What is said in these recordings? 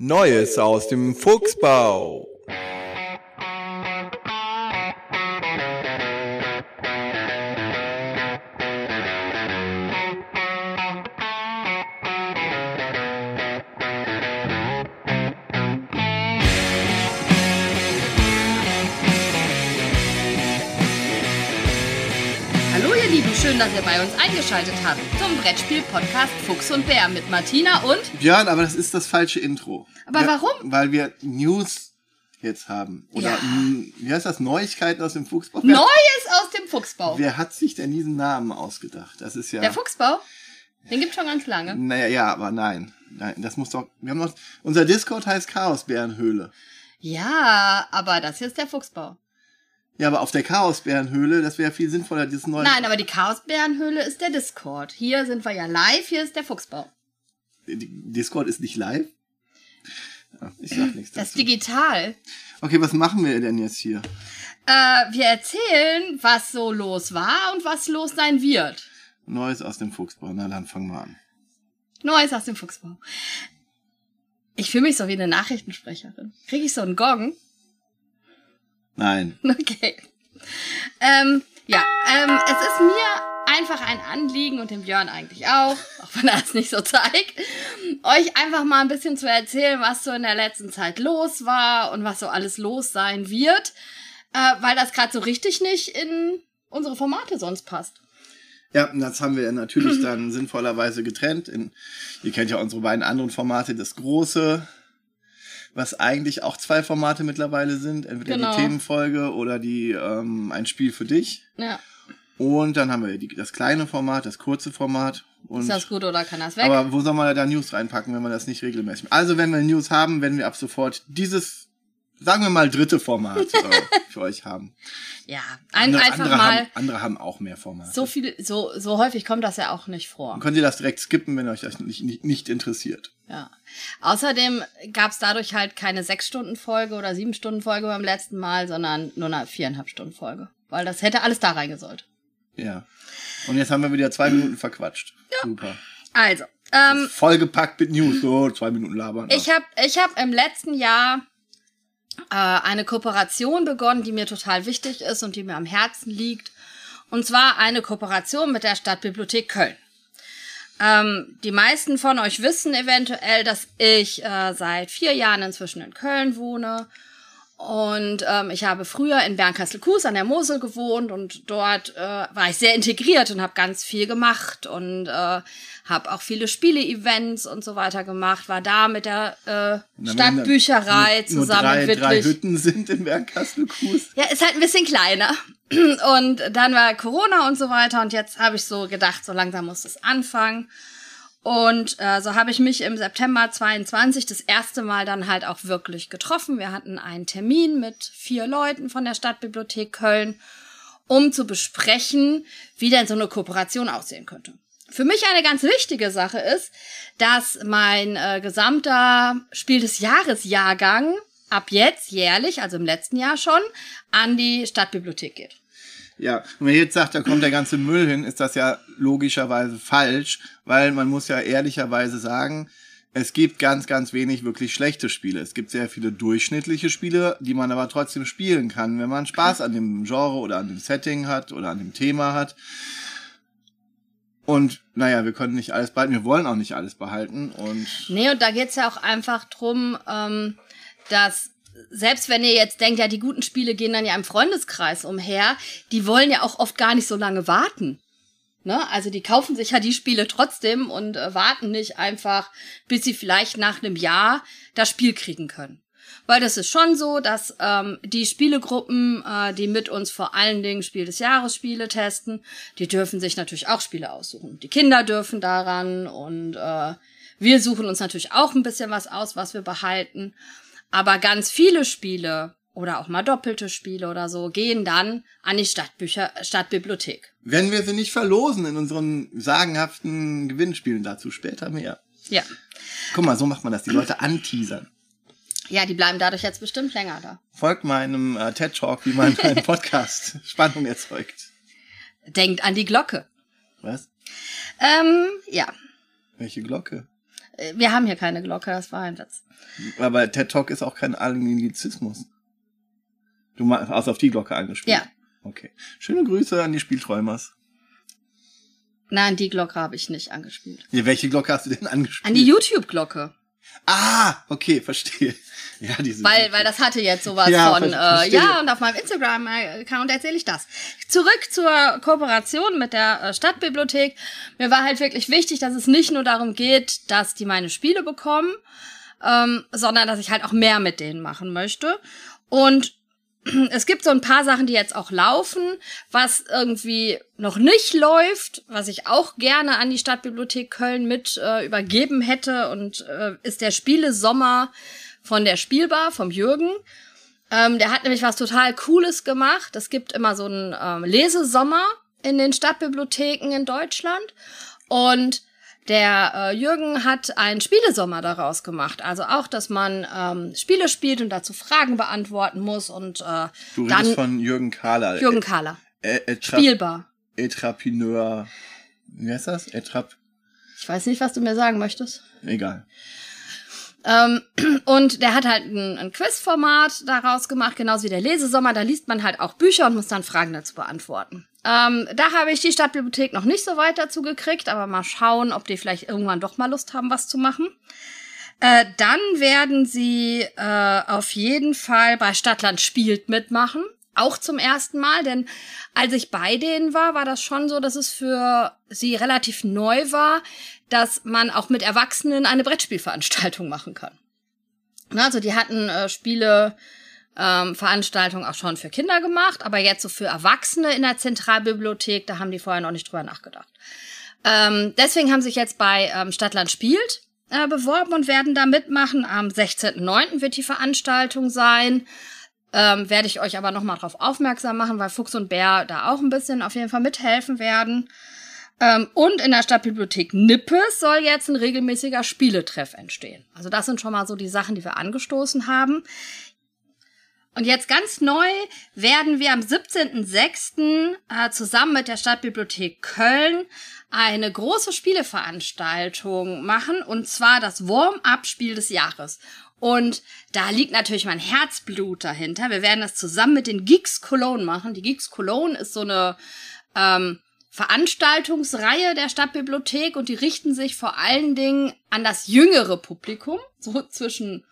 Neues aus dem Fuchsbau. Schön, dass ihr bei uns eingeschaltet habt zum Brettspiel-Podcast Fuchs und Bär mit Martina und... Björn, aber das ist das falsche Intro. Aber Ja, warum? Weil wir News jetzt haben. Oder, Ja. mh, wie heißt das? Neuigkeiten aus dem Fuchsbau? Neues aus dem Fuchsbau. Wer hat sich denn diesen Namen ausgedacht? Das ist ja. Der Fuchsbau, den gibt's schon ganz lange. Naja, ja, aber nein. Nein, das muss doch. Wir haben noch. Unser Discord heißt Chaosbärenhöhle. Ja, aber das hier ist der Fuchsbau. Ja, aber auf der Chaosbärenhöhle, das wäre viel sinnvoller, dieses neue. Nein, aber die Chaosbärenhöhle ist der Discord. Hier sind wir ja live, hier ist der Fuchsbau. Discord ist nicht live. Ich sag nichts Das ist dazu. digital. Okay, was machen wir denn jetzt hier? Äh, wir erzählen, was so los war und was los sein wird. Neues aus dem Fuchsbau. Na dann fangen wir an. Neues aus dem Fuchsbau. Ich fühle mich so wie eine Nachrichtensprecherin. Kriege ich so einen Gong? Nein. Okay. Ähm, ja, ähm, es ist mir einfach ein Anliegen und dem Björn eigentlich auch, auch wenn er es nicht so zeigt, euch einfach mal ein bisschen zu erzählen, was so in der letzten Zeit los war und was so alles los sein wird, äh, weil das gerade so richtig nicht in unsere Formate sonst passt. Ja, das haben wir natürlich dann sinnvollerweise getrennt. In, ihr kennt ja unsere beiden anderen Formate, das große, was eigentlich auch zwei Formate mittlerweile sind, entweder Genau. die Themenfolge oder die ähm, ein Spiel für dich. Ja, Und dann haben wir die, das kleine Format, das kurze Format. Und, ist das gut oder kann das weg? aber wo soll man da News reinpacken, wenn man das nicht regelmäßig macht? Also wenn wir News haben, werden wir ab sofort dieses, sagen wir mal, dritte Format äh, für euch haben. ja, ein, Andere, einfach andere, mal haben, andere haben auch mehr Formate. so viel, so, so häufig kommt das ja auch nicht vor. Dann könnt ihr das direkt skippen, wenn euch das nicht, nicht, nicht interessiert. Ja. Außerdem gab es dadurch halt keine sechs Stunden Folge oder sieben Stunden Folge beim letzten Mal, sondern nur eine viereinhalb Stunden Folge. Weil das hätte alles da reingesollt. Ja. Und jetzt haben wir wieder zwei Minuten verquatscht. Super. Also, ähm, Vollgepackt mit News. So, zwei Minuten labern. ich habe ich hab im letzten Jahr äh, eine Kooperation begonnen, die mir total wichtig ist und die mir am Herzen liegt. Und zwar eine Kooperation mit der Stadtbibliothek Köln. Ähm, die meisten von euch wissen eventuell, dass ich äh, seit vier Jahren inzwischen in Köln wohne. Und ähm, ich habe früher in Bernkastel-Kues an der Mosel gewohnt und dort äh, war ich sehr integriert und habe ganz viel gemacht und äh, habe auch viele Spiele-Events und so weiter gemacht. War da mit der äh, Na, Stadtbücherei nur zusammen drei, mit drei Wittlich. Hütten sind in Bergkastel-Kues. Ja, ist halt ein bisschen kleiner. Und dann war Corona und so weiter. Und jetzt habe ich so gedacht, so langsam muss es anfangen. Und äh, so habe ich mich im September 22 das erste Mal dann halt auch wirklich getroffen. Wir hatten einen Termin mit vier Leuten von der Stadtbibliothek Köln, um zu besprechen, wie denn so eine Kooperation aussehen könnte. Für mich eine ganz wichtige Sache ist, dass mein äh, gesamter Spiel des Jahres Jahrgang ab jetzt jährlich, also im letzten Jahr schon, an die Stadtbibliothek geht. Ja, und wenn ihr jetzt sagt, da kommt der ganze Müll hin, ist das ja logischerweise falsch, weil man muss ja ehrlicherweise sagen, es gibt ganz, ganz wenig wirklich schlechte Spiele. Es gibt sehr viele durchschnittliche Spiele, die man aber trotzdem spielen kann, wenn man Spaß an dem Genre oder an dem Setting hat oder an dem Thema hat. Und naja, wir können nicht alles behalten, wir wollen auch nicht alles behalten. Und Nee, und da geht's ja auch einfach drum, ähm, dass selbst wenn ihr jetzt denkt, ja, die guten Spiele gehen dann ja im Freundeskreis umher, die wollen ja auch oft gar nicht so lange warten. Ne? Also die kaufen sich ja die Spiele trotzdem und äh, warten nicht einfach, bis sie vielleicht nach einem Jahr das Spiel kriegen können. Weil das ist schon so, dass ähm, die Spielegruppen, äh, die mit uns vor allen Dingen Spiel des Jahres Spiele testen, die dürfen sich natürlich auch Spiele aussuchen. Die Kinder dürfen daran und äh, wir suchen uns natürlich auch ein bisschen was aus, was wir behalten. Aber ganz viele Spiele oder auch mal doppelte Spiele oder so gehen dann an die Stadtbücher, Stadtbibliothek. wenn wir sie nicht verlosen in unseren sagenhaften Gewinnspielen, dazu später mehr. Ja. Guck mal, so macht man das, die Leute anteasern. Ja, die bleiben dadurch jetzt bestimmt länger da. Folgt meinem äh, TED Talk, wie man einen Podcast Spannung erzeugt. Denkt an die Glocke. Was? Ähm, ja. Welche Glocke? Äh, Wir haben hier keine Glocke, das war ein Witz. Aber TED Talk ist auch kein Anglizismus. Du hast auf die Glocke angespielt. Ja. Okay. Schöne Grüße an die Spielträumers. Nein, die Glocke habe ich nicht angespielt. Ja, welche Glocke hast du denn angespielt? An die YouTube-Glocke. Ah, okay, verstehe. Ja, diese. Weil, weil das hatte jetzt sowas Ja, von, äh, ja, und auf meinem Instagram-Account erzähle ich das. Zurück zur Kooperation mit der äh, Stadtbibliothek. Mir war halt wirklich wichtig, dass es nicht nur darum geht, dass die meine Spiele bekommen, ähm, sondern dass ich halt auch mehr mit denen machen möchte. Und es gibt so ein paar Sachen, die jetzt auch laufen, was irgendwie noch nicht läuft, was ich auch gerne an die Stadtbibliothek Köln mit äh, übergeben hätte und äh, ist der Spielesommer von der Spielbar, vom Jürgen. Ähm, der hat nämlich was total Cooles gemacht. Es gibt immer so einen ähm, Lesesommer in den Stadtbibliotheken in Deutschland und der äh, Jürgen hat einen Spielesommer daraus gemacht. Also auch, dass man ähm, Spiele spielt und dazu Fragen beantworten muss und äh, du redest dann von Jürgen Kahler. Jürgen Kahler. Ä- Etra Spielbar. Etrapineur. Wie heißt das? Etrap. Ich weiß nicht, was du mir sagen möchtest. Egal. Ähm, und der hat halt ein, ein Quizformat daraus gemacht, genauso wie der Lesesommer. Da liest man halt auch Bücher und muss dann Fragen dazu beantworten. Ähm, da habe ich die Stadtbibliothek noch nicht so weit dazu gekriegt, aber mal schauen, ob die vielleicht irgendwann doch mal Lust haben, was zu machen. Äh, dann werden sie äh, auf jeden Fall bei Stadtland spielt mitmachen. Auch zum ersten Mal, denn als ich bei denen war, war das schon so, dass es für sie relativ neu war, dass man auch mit Erwachsenen eine Brettspielveranstaltung machen kann. Also die hatten äh, Spiele, ähm, Veranstaltungen auch schon für Kinder gemacht, aber jetzt so für Erwachsene in der Zentralbibliothek, da haben die vorher noch nicht drüber nachgedacht. Ähm, deswegen haben sich jetzt bei ähm, Stadtland spielt äh, beworben und werden da mitmachen. Am 16.09. wird die Veranstaltung sein. Ähm, werde ich euch aber nochmal drauf aufmerksam machen, weil Fuchs und Bär da auch ein bisschen auf jeden Fall mithelfen werden. Ähm, und in der Stadtbibliothek Nippes soll jetzt ein regelmäßiger Spieletreff entstehen. Also das sind schon mal so die Sachen, die wir angestoßen haben. Und jetzt ganz neu werden wir am 17.06. Äh, zusammen mit der Stadtbibliothek Köln eine große Spieleveranstaltung machen, und zwar das Warm-up-Spiel des Jahres. Und da liegt natürlich mein Herzblut dahinter. Wir werden das zusammen mit den Geeks Cologne machen. Die Geeks Cologne ist so eine ähm, Veranstaltungsreihe der Stadtbibliothek und die richten sich vor allen Dingen an das jüngere Publikum, so zwischen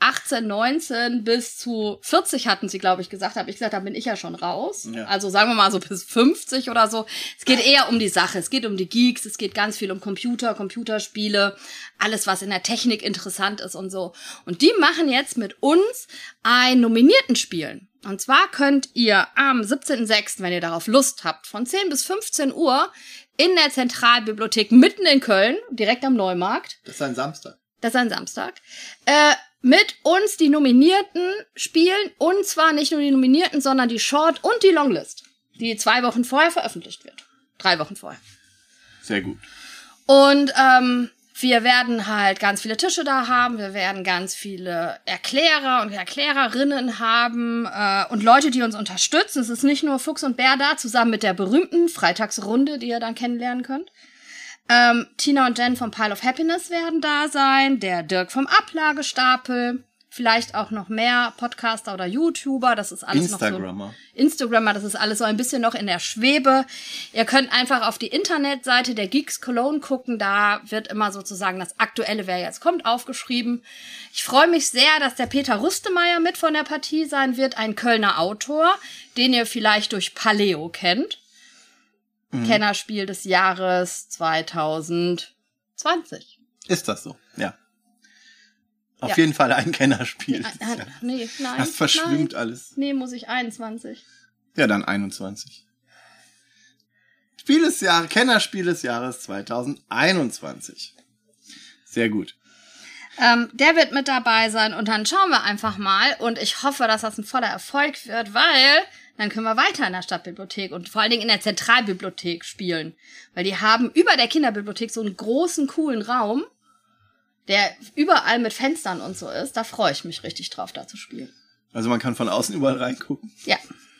18, 19 bis zu 40 hatten sie, glaube ich, gesagt. Habe ich gesagt, da bin ich ja schon raus. Ja. Also sagen wir mal so bis 50 oder so. Es geht eher um die Sache. Es geht um die Geeks. Es geht ganz viel um Computer, Computerspiele, alles, was in der Technik interessant ist und so. Und die machen jetzt mit uns ein nominierten Spielen. Und zwar könnt ihr am 17.06., wenn ihr darauf Lust habt, von 10 bis 15 Uhr in der Zentralbibliothek mitten in Köln, direkt am Neumarkt, Das ist ein Samstag. das ist ein Samstag, äh, mit uns die Nominierten spielen. Und zwar nicht nur die Nominierten, sondern die Short- und die Longlist, die zwei Wochen vorher veröffentlicht wird. Drei Wochen vorher. Sehr gut. Und ähm, wir werden halt ganz viele Tische da haben. Wir werden ganz viele Erklärer und Erklärerinnen haben äh, und Leute, die uns unterstützen. Es ist nicht nur Fuchs und Bär da, zusammen mit der berühmten Freitagsrunde, die ihr dann kennenlernen könnt. Ähm, Tina und Jen vom Pile of Happiness werden da sein, der Dirk vom Ablagestapel, vielleicht auch noch mehr Podcaster oder YouTuber, das ist alles noch so. Instagrammer. Instagrammer, das ist alles so ein bisschen noch in der Schwebe. Ihr könnt einfach auf die Internetseite der Geeks Cologne gucken, da wird immer sozusagen das aktuelle, wer jetzt kommt, aufgeschrieben. Ich freue mich sehr, dass der Peter Rüstemeyer mit von der Partie sein wird, ein Kölner Autor, den ihr vielleicht durch Paleo kennt. Kennerspiel des Jahres 2020. Ist das so? Ja. Auf Ja. jeden Fall ein Kennerspiel. Ah, ah, nee, nein. Das verschwimmt Nein. alles. Nee, muss ich 21. Ja, dann 21. Spiel des Jahres, Kennerspiel des Jahres 2021. Sehr gut. Ähm, der wird mit dabei sein und dann schauen wir einfach mal und ich hoffe, dass das ein voller Erfolg wird, weil dann können wir weiter in der Stadtbibliothek und vor allen Dingen in der Zentralbibliothek spielen. Weil die haben über der Kinderbibliothek so einen großen, coolen Raum, der überall mit Fenstern und so ist. Da freue ich mich richtig drauf, da zu spielen. Also man kann von außen überall reingucken. Ja.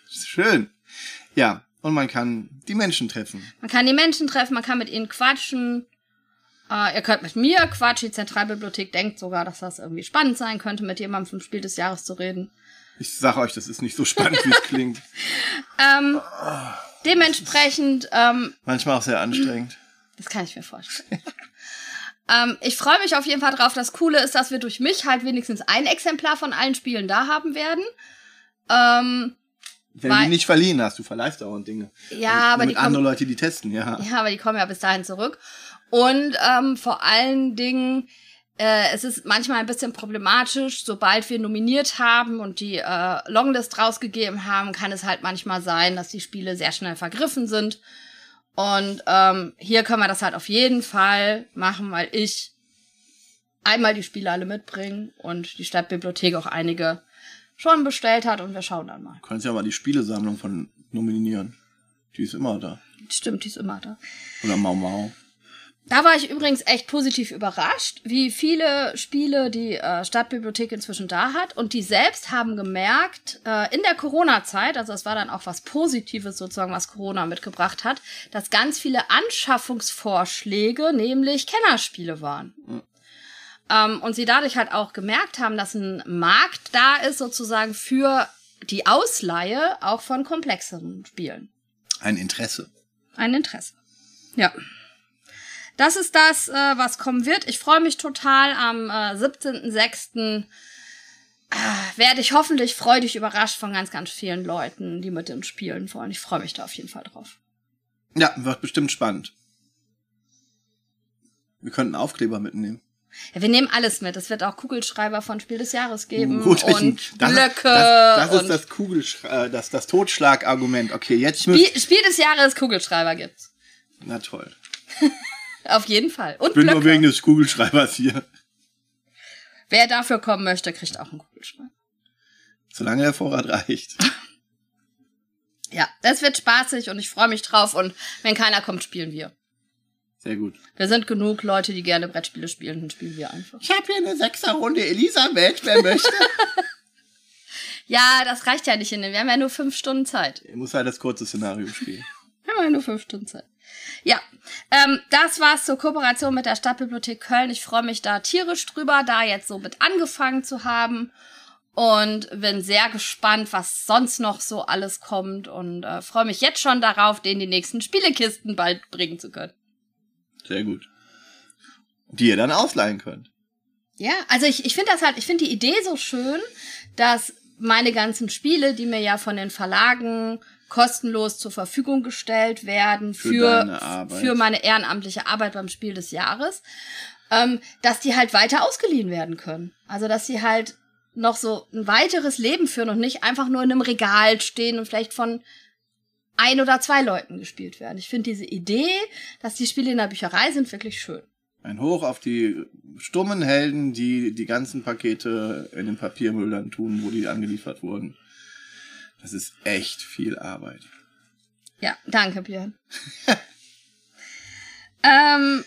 Schön. Ja, und man kann die Menschen treffen. Man kann die Menschen treffen, man kann mit ihnen quatschen. Äh, ihr könnt mit mir quatschen. Die Zentralbibliothek denkt sogar, dass das irgendwie spannend sein könnte, mit jemandem vom Spiel des Jahres zu reden. Ich sag euch, das ist nicht so spannend, wie es klingt. Ähm, dementsprechend, ähm, Manchmal auch sehr anstrengend. das kann ich mir vorstellen. ähm, ich freue mich auf jeden Fall drauf. Das Coole ist, dass wir durch mich halt wenigstens ein Exemplar von allen Spielen da haben werden. Ähm, Wenn Weil- du die nicht verliehen hast, du verleihst dauernd Dinge. ja, aber die kommen andere Leute die testen, ja. Ja, aber die kommen ja bis dahin zurück. Und ähm, vor allen Dingen, äh, es ist manchmal ein bisschen problematisch, sobald wir nominiert haben und die äh, Longlist rausgegeben haben, kann es halt manchmal sein, dass die Spiele sehr schnell vergriffen sind. Und ähm, hier können wir das halt auf jeden Fall machen, weil ich einmal die Spiele alle mitbringe und die Stadtbibliothek auch einige schon bestellt hat und wir schauen dann mal. Du kannst ja mal die Spielesammlung von nominieren. Die ist immer da. Stimmt, die ist immer da. Oder Mau Mau. Da war ich übrigens echt positiv überrascht, wie viele Spiele die äh, Stadtbibliothek inzwischen da hat. Und die selbst haben gemerkt, äh, in der Corona-Zeit, also es war dann auch was Positives sozusagen, was Corona mitgebracht hat, dass ganz viele Anschaffungsvorschläge, nämlich Kennerspiele waren. Ähm, und sie dadurch halt auch gemerkt haben, dass ein Markt da ist sozusagen für die Ausleihe auch von komplexeren Spielen Ein Interesse. ein Interesse. Ja. Das ist das, äh, was kommen wird. Ich freue mich total. Am äh, 17.06. Äh, werde ich hoffentlich freudig überrascht von ganz, ganz vielen Leuten, die mit den Spielen wollen. Ich freue mich da auf jeden Fall drauf. Ja, wird bestimmt spannend. Wir könnten Aufkleber mitnehmen. Ja, wir nehmen alles mit. Es wird auch Kugelschreiber von Spiel des Jahres geben Gut, ich- und das, Blöcke. Das, das ist das Kugelsch äh, das, das Totschlagargument. Okay, jetzt. Spiel, Spiel des Jahres Kugelschreiber gibt's. Na toll. Auf jeden Fall. Und Ich bin Blöcke. nur wegen des Kugelschreibers hier. Wer dafür kommen möchte, kriegt auch einen Kugelschreiber. Solange der Vorrat reicht. Ja, das wird spaßig und ich freue mich drauf. Und wenn keiner kommt, spielen wir. Sehr gut. Wir sind genug Leute, die gerne Brettspiele spielen, dann spielen wir einfach. Ich habe hier eine Sechserrunde Elisabeth, wer möchte. Ja, das reicht ja nicht in den. Wir haben ja nur fünf Stunden Zeit. Ihr muss halt das kurze Szenario spielen. Wir haben ja nur fünf Stunden Zeit. Ja, ähm, das war's zur Kooperation mit der Stadtbibliothek Köln. Ich freue mich da tierisch drüber, da jetzt so mit angefangen zu haben. Und bin sehr gespannt, was sonst noch so alles kommt. Und äh, freue mich jetzt schon darauf, den die nächsten Spielekisten bald bringen zu können. Sehr gut. Die ihr dann ausleihen könnt. Ja, also ich, ich finde das halt, ich finde die Idee so schön, dass meine ganzen Spiele, die mir ja von den Verlagen kostenlos zur Verfügung gestellt werden Für für, für meine ehrenamtliche Arbeit beim Spiel des Jahres, ähm, dass die halt weiter ausgeliehen werden können. Also dass sie halt noch so ein weiteres Leben führen und nicht einfach nur in einem Regal stehen und vielleicht von ein oder zwei Leuten gespielt werden. Ich finde diese Idee, dass die Spiele in der Bücherei sind, wirklich schön. Ein Hoch auf die stummen Helden, die die ganzen Pakete in den Papiermüll dann tun, wo die angeliefert wurden. Das ist echt viel Arbeit. Ja, danke, Björn. ähm,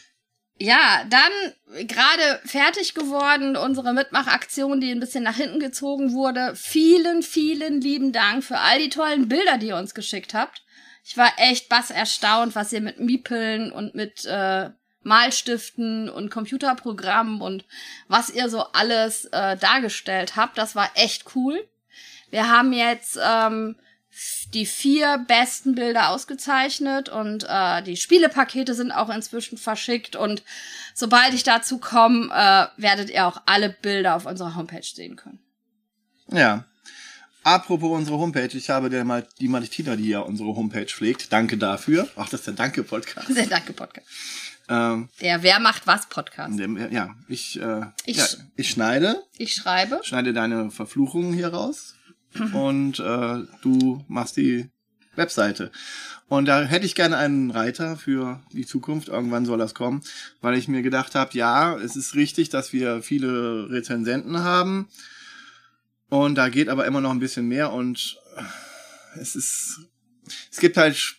ja, dann gerade fertig geworden, unsere Mitmachaktion, die ein bisschen nach hinten gezogen wurde. Vielen, vielen lieben Dank für all die tollen Bilder, die ihr uns geschickt habt. Ich war echt bass erstaunt, was ihr mit Miepeln und mit äh, Malstiften und Computerprogrammen und was ihr so alles äh, dargestellt habt. Das war echt cool. Wir haben jetzt ähm, die vier besten Bilder ausgezeichnet und äh, die Spielepakete sind auch inzwischen verschickt und sobald ich dazu komme, äh, werdet ihr auch alle Bilder auf unserer Homepage sehen können. Ja. Apropos unsere Homepage, ich habe der mal die Martina, die ja unsere Homepage pflegt. Danke dafür. Ach, das ist der Danke-Podcast. Sehr danke, Podcast. Ähm, Der Wer macht was Podcast. der- ja, ich, äh, Ich- ja, ich schneide, Ich schreibe. schneide deine Verfluchungen hier raus und äh, du machst die Webseite. Und da hätte ich gerne einen Reiter für die Zukunft. Irgendwann soll das kommen, weil ich mir gedacht habe, ja, es ist richtig, dass wir viele Rezensenten haben. Und da geht aber immer noch ein bisschen mehr und es ist, es gibt halt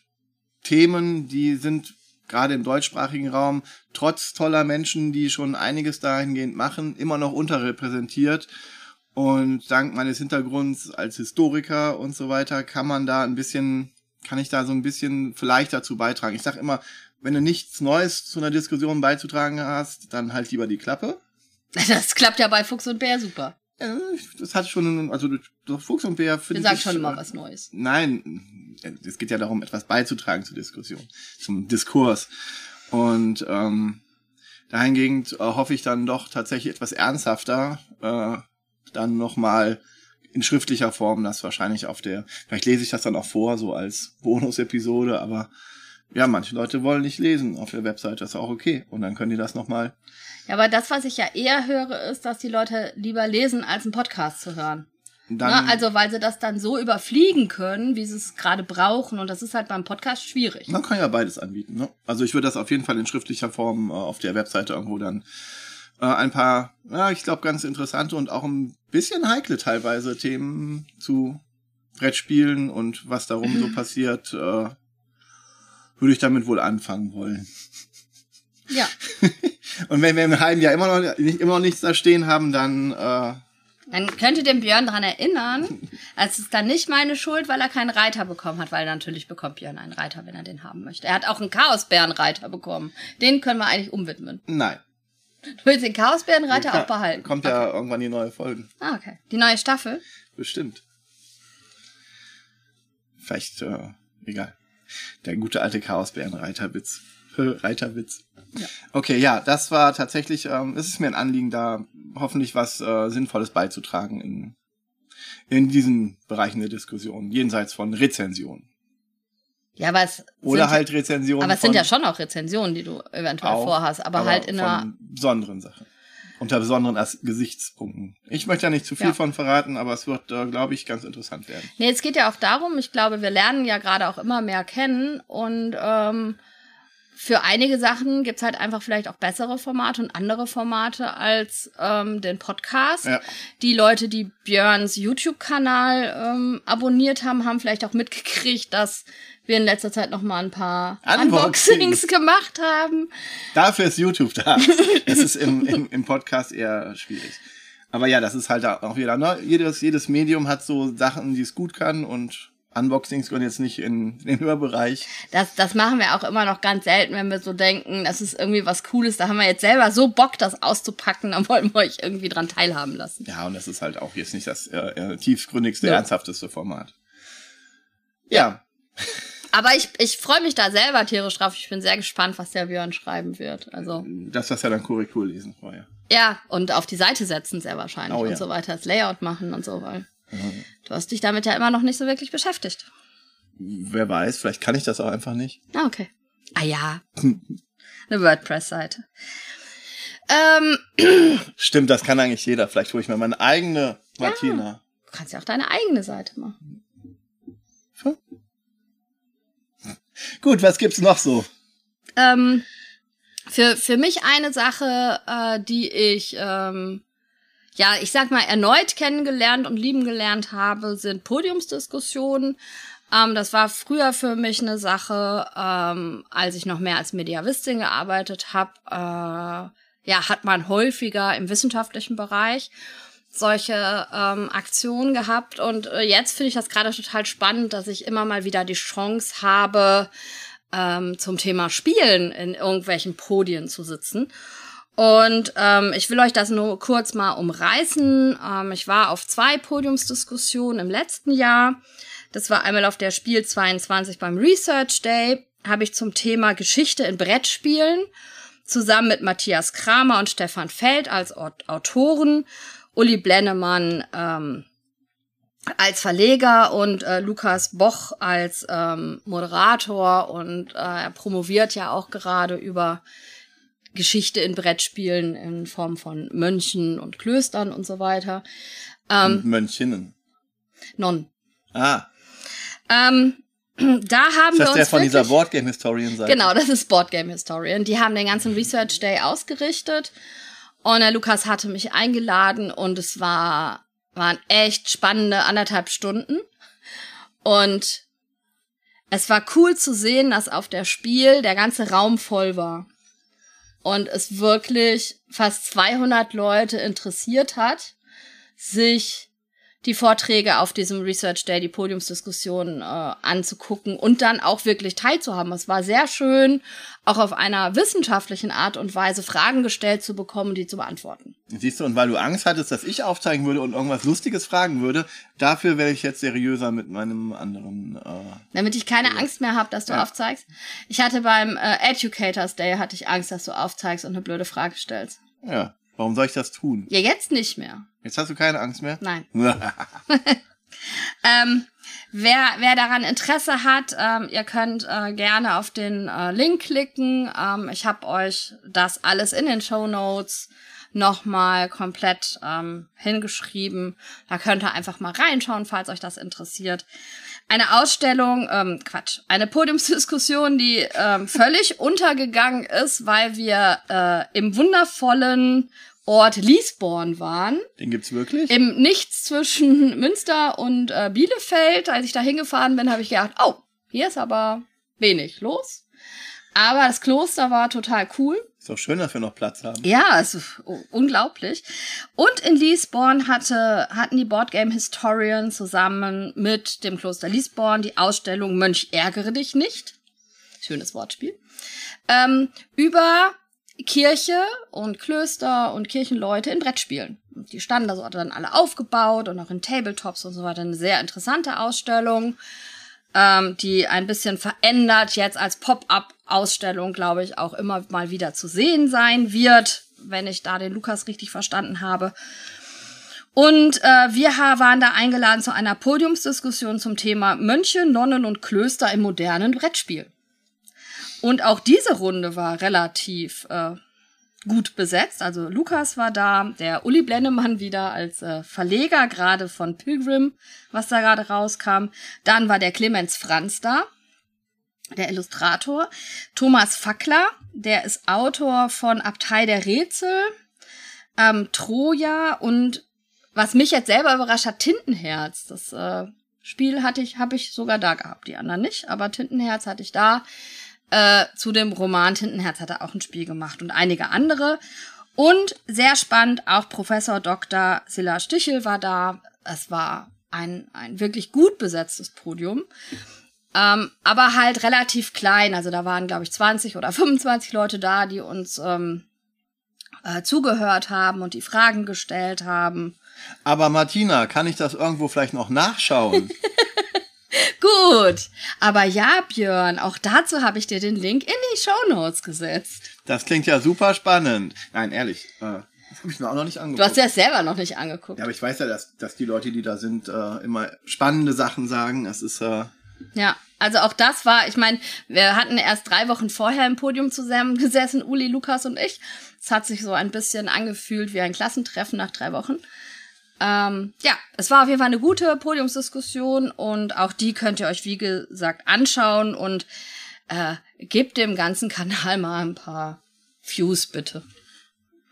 Themen, die sind gerade im deutschsprachigen Raum trotz toller Menschen, die schon einiges dahingehend machen, immer noch unterrepräsentiert. Und dank meines Hintergrunds als Historiker und so weiter kann man da ein bisschen, kann ich da so ein bisschen vielleicht dazu beitragen. Ich sage immer, wenn du nichts Neues zu einer Diskussion beizutragen hast, dann halt lieber die Klappe. Das klappt ja bei Fuchs und Bär super. Das hat schon, also Fuchs und Bär finde ich. sagen schon immer was Neues. Nein, es geht ja darum, etwas beizutragen zur Diskussion, zum Diskurs. Und ähm, dahingehend äh, hoffe ich dann doch tatsächlich etwas ernsthafter, äh, dann nochmal in schriftlicher Form, das wahrscheinlich auf der, vielleicht lese ich das dann auch vor, so als Bonus-Episode, aber ja, manche Leute wollen nicht lesen auf der Webseite, das ist auch okay. Und dann können die das nochmal. Ja, aber das, was ich ja eher höre, ist, dass die Leute lieber lesen, als einen Podcast zu hören. Dann, Ne? Also, weil sie das dann so überfliegen können, wie sie es gerade brauchen. Und das ist halt beim Podcast schwierig. Man kann ja beides anbieten. Ne? Also ich würde das auf jeden Fall in schriftlicher Form äh, auf der Webseite irgendwo dann äh, ein paar, ja, ich glaube, ganz interessante und auch ein bisschen heikle teilweise Themen zu Brettspielen und was darum so passiert, äh, würde ich damit wohl anfangen wollen. Ja. Und wenn wir im halben Jahr immer noch, nicht, immer noch nichts da stehen haben, dann äh, Dann könnte den Björn dran erinnern, es ist dann nicht meine Schuld, weil er keinen Reiter bekommen hat, weil natürlich bekommt Björn einen Reiter, wenn er den haben möchte. Er hat auch einen Chaosbärenreiter bekommen. Den können wir eigentlich umwidmen. nein. Du willst den Chaosbärenreiter auch behalten? Kommt ja irgendwann die neue Folge. Ah, okay. Die neue Staffel? Bestimmt. Vielleicht, äh, egal. Der gute alte Chaosbären-Reiterwitz. Reiterwitz. Ja. Okay, ja, das war tatsächlich, ähm, es ist mir ein Anliegen, da hoffentlich was äh, Sinnvolles beizutragen in, in diesen Bereichen der Diskussion, jenseits von Rezensionen. Ja, aber es Oder sind, halt Rezensionen aber es von, sind ja schon auch Rezensionen, die du eventuell auch, vorhast, aber, halt in einer besonderen Sachen. Unter besonderen As Gesichtspunkten. Ich möchte ja nicht zu viel Ja. von verraten, aber es wird, äh, glaube ich, ganz interessant werden. Nee, es geht ja auch darum, ich glaube, wir lernen ja gerade auch immer mehr kennen und ähm, für einige Sachen gibt's halt einfach vielleicht auch bessere Formate und andere Formate als ähm, den Podcast. Ja. Die Leute, die Björns YouTube-Kanal ähm, abonniert haben, haben vielleicht auch mitgekriegt, dass wir in letzter Zeit noch mal ein paar Unboxings. Unboxings gemacht haben. Dafür ist YouTube da. Das ist im, im, im Podcast eher schwierig. Aber ja, das ist halt auch wieder, ne? Jedes, jedes Medium hat so Sachen, die es gut kann und Unboxings gehören jetzt nicht in, den Hörbereich. Das, das machen wir auch immer noch ganz selten, wenn wir so denken, das ist irgendwie was Cooles. Da haben wir jetzt selber so Bock, das auszupacken, dann wollen wir euch irgendwie dran teilhaben lassen. Ja, und das ist halt auch jetzt nicht das äh, äh, tiefgründigste, Ja. ernsthafteste Format. Ja, Aber ich, ich freue mich da selber tierisch drauf. Ich bin sehr gespannt, was der Björn schreiben wird. Also, das was ja dann Korrektur lesen vorher. ja, und auf die Seite setzen sehr wahrscheinlich Oh, und ja. so weiter, das Layout machen und so, du hast dich damit ja immer noch nicht so wirklich beschäftigt. Wer weiß, vielleicht kann ich das auch einfach nicht. Ah, okay. Ah ja. Eine WordPress-Seite. Ähm, Stimmt, das kann eigentlich jeder. Vielleicht hole ich mir meine eigene Martina. du kannst ja auch deine eigene Seite machen. Gut, was gibt's noch so? Ähm, für, für mich eine Sache, äh, die ich, ähm, ja, ich sag mal, erneut kennengelernt und lieben gelernt habe, sind Podiumsdiskussionen. Ähm, das war früher für mich eine Sache, ähm, als ich noch mehr als Mediavistin gearbeitet habe. Äh, ja, hat man häufiger im wissenschaftlichen Bereich solche ähm, Aktionen gehabt. Und äh, jetzt finde ich das gerade total spannend, dass ich immer mal wieder die Chance habe, ähm, zum Thema Spielen in irgendwelchen Podien zu sitzen. Und ähm, ich will euch das nur kurz mal umreißen. Ähm, ich war auf zwei Podiumsdiskussionen im letzten Jahr. Das war einmal auf der Spiel 22 beim Research Day. Habe ich zum Thema Geschichte in Brettspielen zusammen mit Matthias Kramer und Stefan Feld als Aut- Autoren, Uli Blennemann ähm, als Verleger und äh, Lukas Boch als ähm, Moderator und äh, er promoviert ja auch gerade über Geschichte in Brettspielen in Form von Mönchen und Klöstern und so weiter. Ähm, Und Mönchinnen. Non. Ah, Ähm, da haben ist wir das uns der von dieser Boardgame Historian Seite? Genau, das ist Board Game Historian. Die haben den ganzen Research Day ausgerichtet. Und der Lukas hatte mich eingeladen und es war, waren echt spannende anderthalb Stunden. Und es war cool zu sehen, dass auf der Spiel der ganze Raum voll war. Und es wirklich fast 200 Leute interessiert hat, sich die Vorträge auf diesem Research Day, die Podiumsdiskussion äh, anzugucken und dann auch wirklich teilzuhaben. Es war sehr schön, auch auf einer wissenschaftlichen Art und Weise Fragen gestellt zu bekommen, die zu beantworten. Siehst du, und weil du Angst hattest, dass ich aufzeigen würde und irgendwas Lustiges fragen würde, dafür werde ich jetzt seriöser mit meinem anderen. Äh, Damit ich keine Angst mehr habe, dass du Ja. aufzeigst. Ich hatte beim äh, Educators Day hatte ich Angst, dass du aufzeigst und eine blöde Frage stellst. ja, warum soll ich das tun? Ja, jetzt nicht mehr. Jetzt hast du keine Angst mehr? Nein. Ähm, wer, wer daran Interesse hat, ähm, ihr könnt äh, gerne auf den äh, Link klicken. Ähm, ich habe euch das alles in den Show Notes nochmal komplett ähm, hingeschrieben. Da könnt ihr einfach mal reinschauen, falls euch das interessiert. Eine Ausstellung, ähm, Quatsch, eine Podiumsdiskussion, die ähm, völlig untergegangen ist, weil wir äh, im wundervollen Ort Liesborn waren Den gibt's wirklich? im Nichts zwischen Münster und äh, Bielefeld. Als ich da hingefahren bin, habe ich gedacht, oh, hier ist aber wenig los. Aber das Kloster war total cool. Ist doch schön, dass wir noch Platz haben. Ja, es ist unglaublich. Und in Liesborn hatte, hatten die Boardgame Historian zusammen mit dem Kloster Liesborn die Ausstellung Mönch ärgere dich nicht. Schönes Wortspiel. Ähm, über Kirche und Klöster und Kirchenleute in Brettspielen. Und Die standen da so dann alle aufgebaut und auch in Tabletops und so weiter. Eine sehr interessante Ausstellung, ähm, die ein bisschen verändert jetzt als Pop-up-Ausstellung, glaube ich, auch immer mal wieder zu sehen sein wird, wenn ich da den Lukas richtig verstanden habe. Und äh, wir waren da eingeladen zu einer Podiumsdiskussion zum Thema Mönche, Nonnen und Klöster im modernen Brettspiel. Und auch diese Runde war relativ äh, gut besetzt. Also Lukas war da, der Uli Blennemann wieder als äh, Verleger gerade von Pilgrim, was da gerade rauskam. Dann war der Clemens Franz da, der Illustrator. Thomas Fackler, der ist Autor von Abtei der Rätsel, ähm, Troja und was mich jetzt selber überrascht hat, Tintenherz. Das äh, Spiel hatte ich, habe ich sogar da gehabt, die anderen nicht, aber Tintenherz hatte ich da. Äh, zu dem Roman Tintenherz hat er auch ein Spiel gemacht und einige andere. Und sehr spannend, auch Professor Dr. Silla Stichel war da. Es war ein, ein wirklich gut besetztes Podium. Ähm, aber halt relativ klein. Also da waren, glaube ich, 20 oder 25 Leute da, die uns ähm, äh, zugehört haben und die Fragen gestellt haben. Aber Martina, kann ich das irgendwo vielleicht noch nachschauen? Gut. Aber ja, Björn, auch dazu habe ich dir den Link in die Shownotes gesetzt. Das klingt ja super spannend. Nein, ehrlich. Äh, das habe ich mir auch noch nicht angeguckt. Du hast das selber noch nicht angeguckt. ja, aber ich weiß ja, dass, dass die Leute, die da sind, äh, immer spannende Sachen sagen. Es ist äh, Ja, also auch das war, ich meine, wir hatten erst drei Wochen vorher im Podium zusammengesessen, Uli, Lukas und ich. Es hat sich so ein bisschen angefühlt wie ein Klassentreffen nach drei Wochen. Ähm, ja, es war auf jeden Fall eine gute Podiumsdiskussion und auch die könnt ihr euch, wie gesagt, anschauen und äh, gebt dem ganzen Kanal mal ein paar Views, bitte.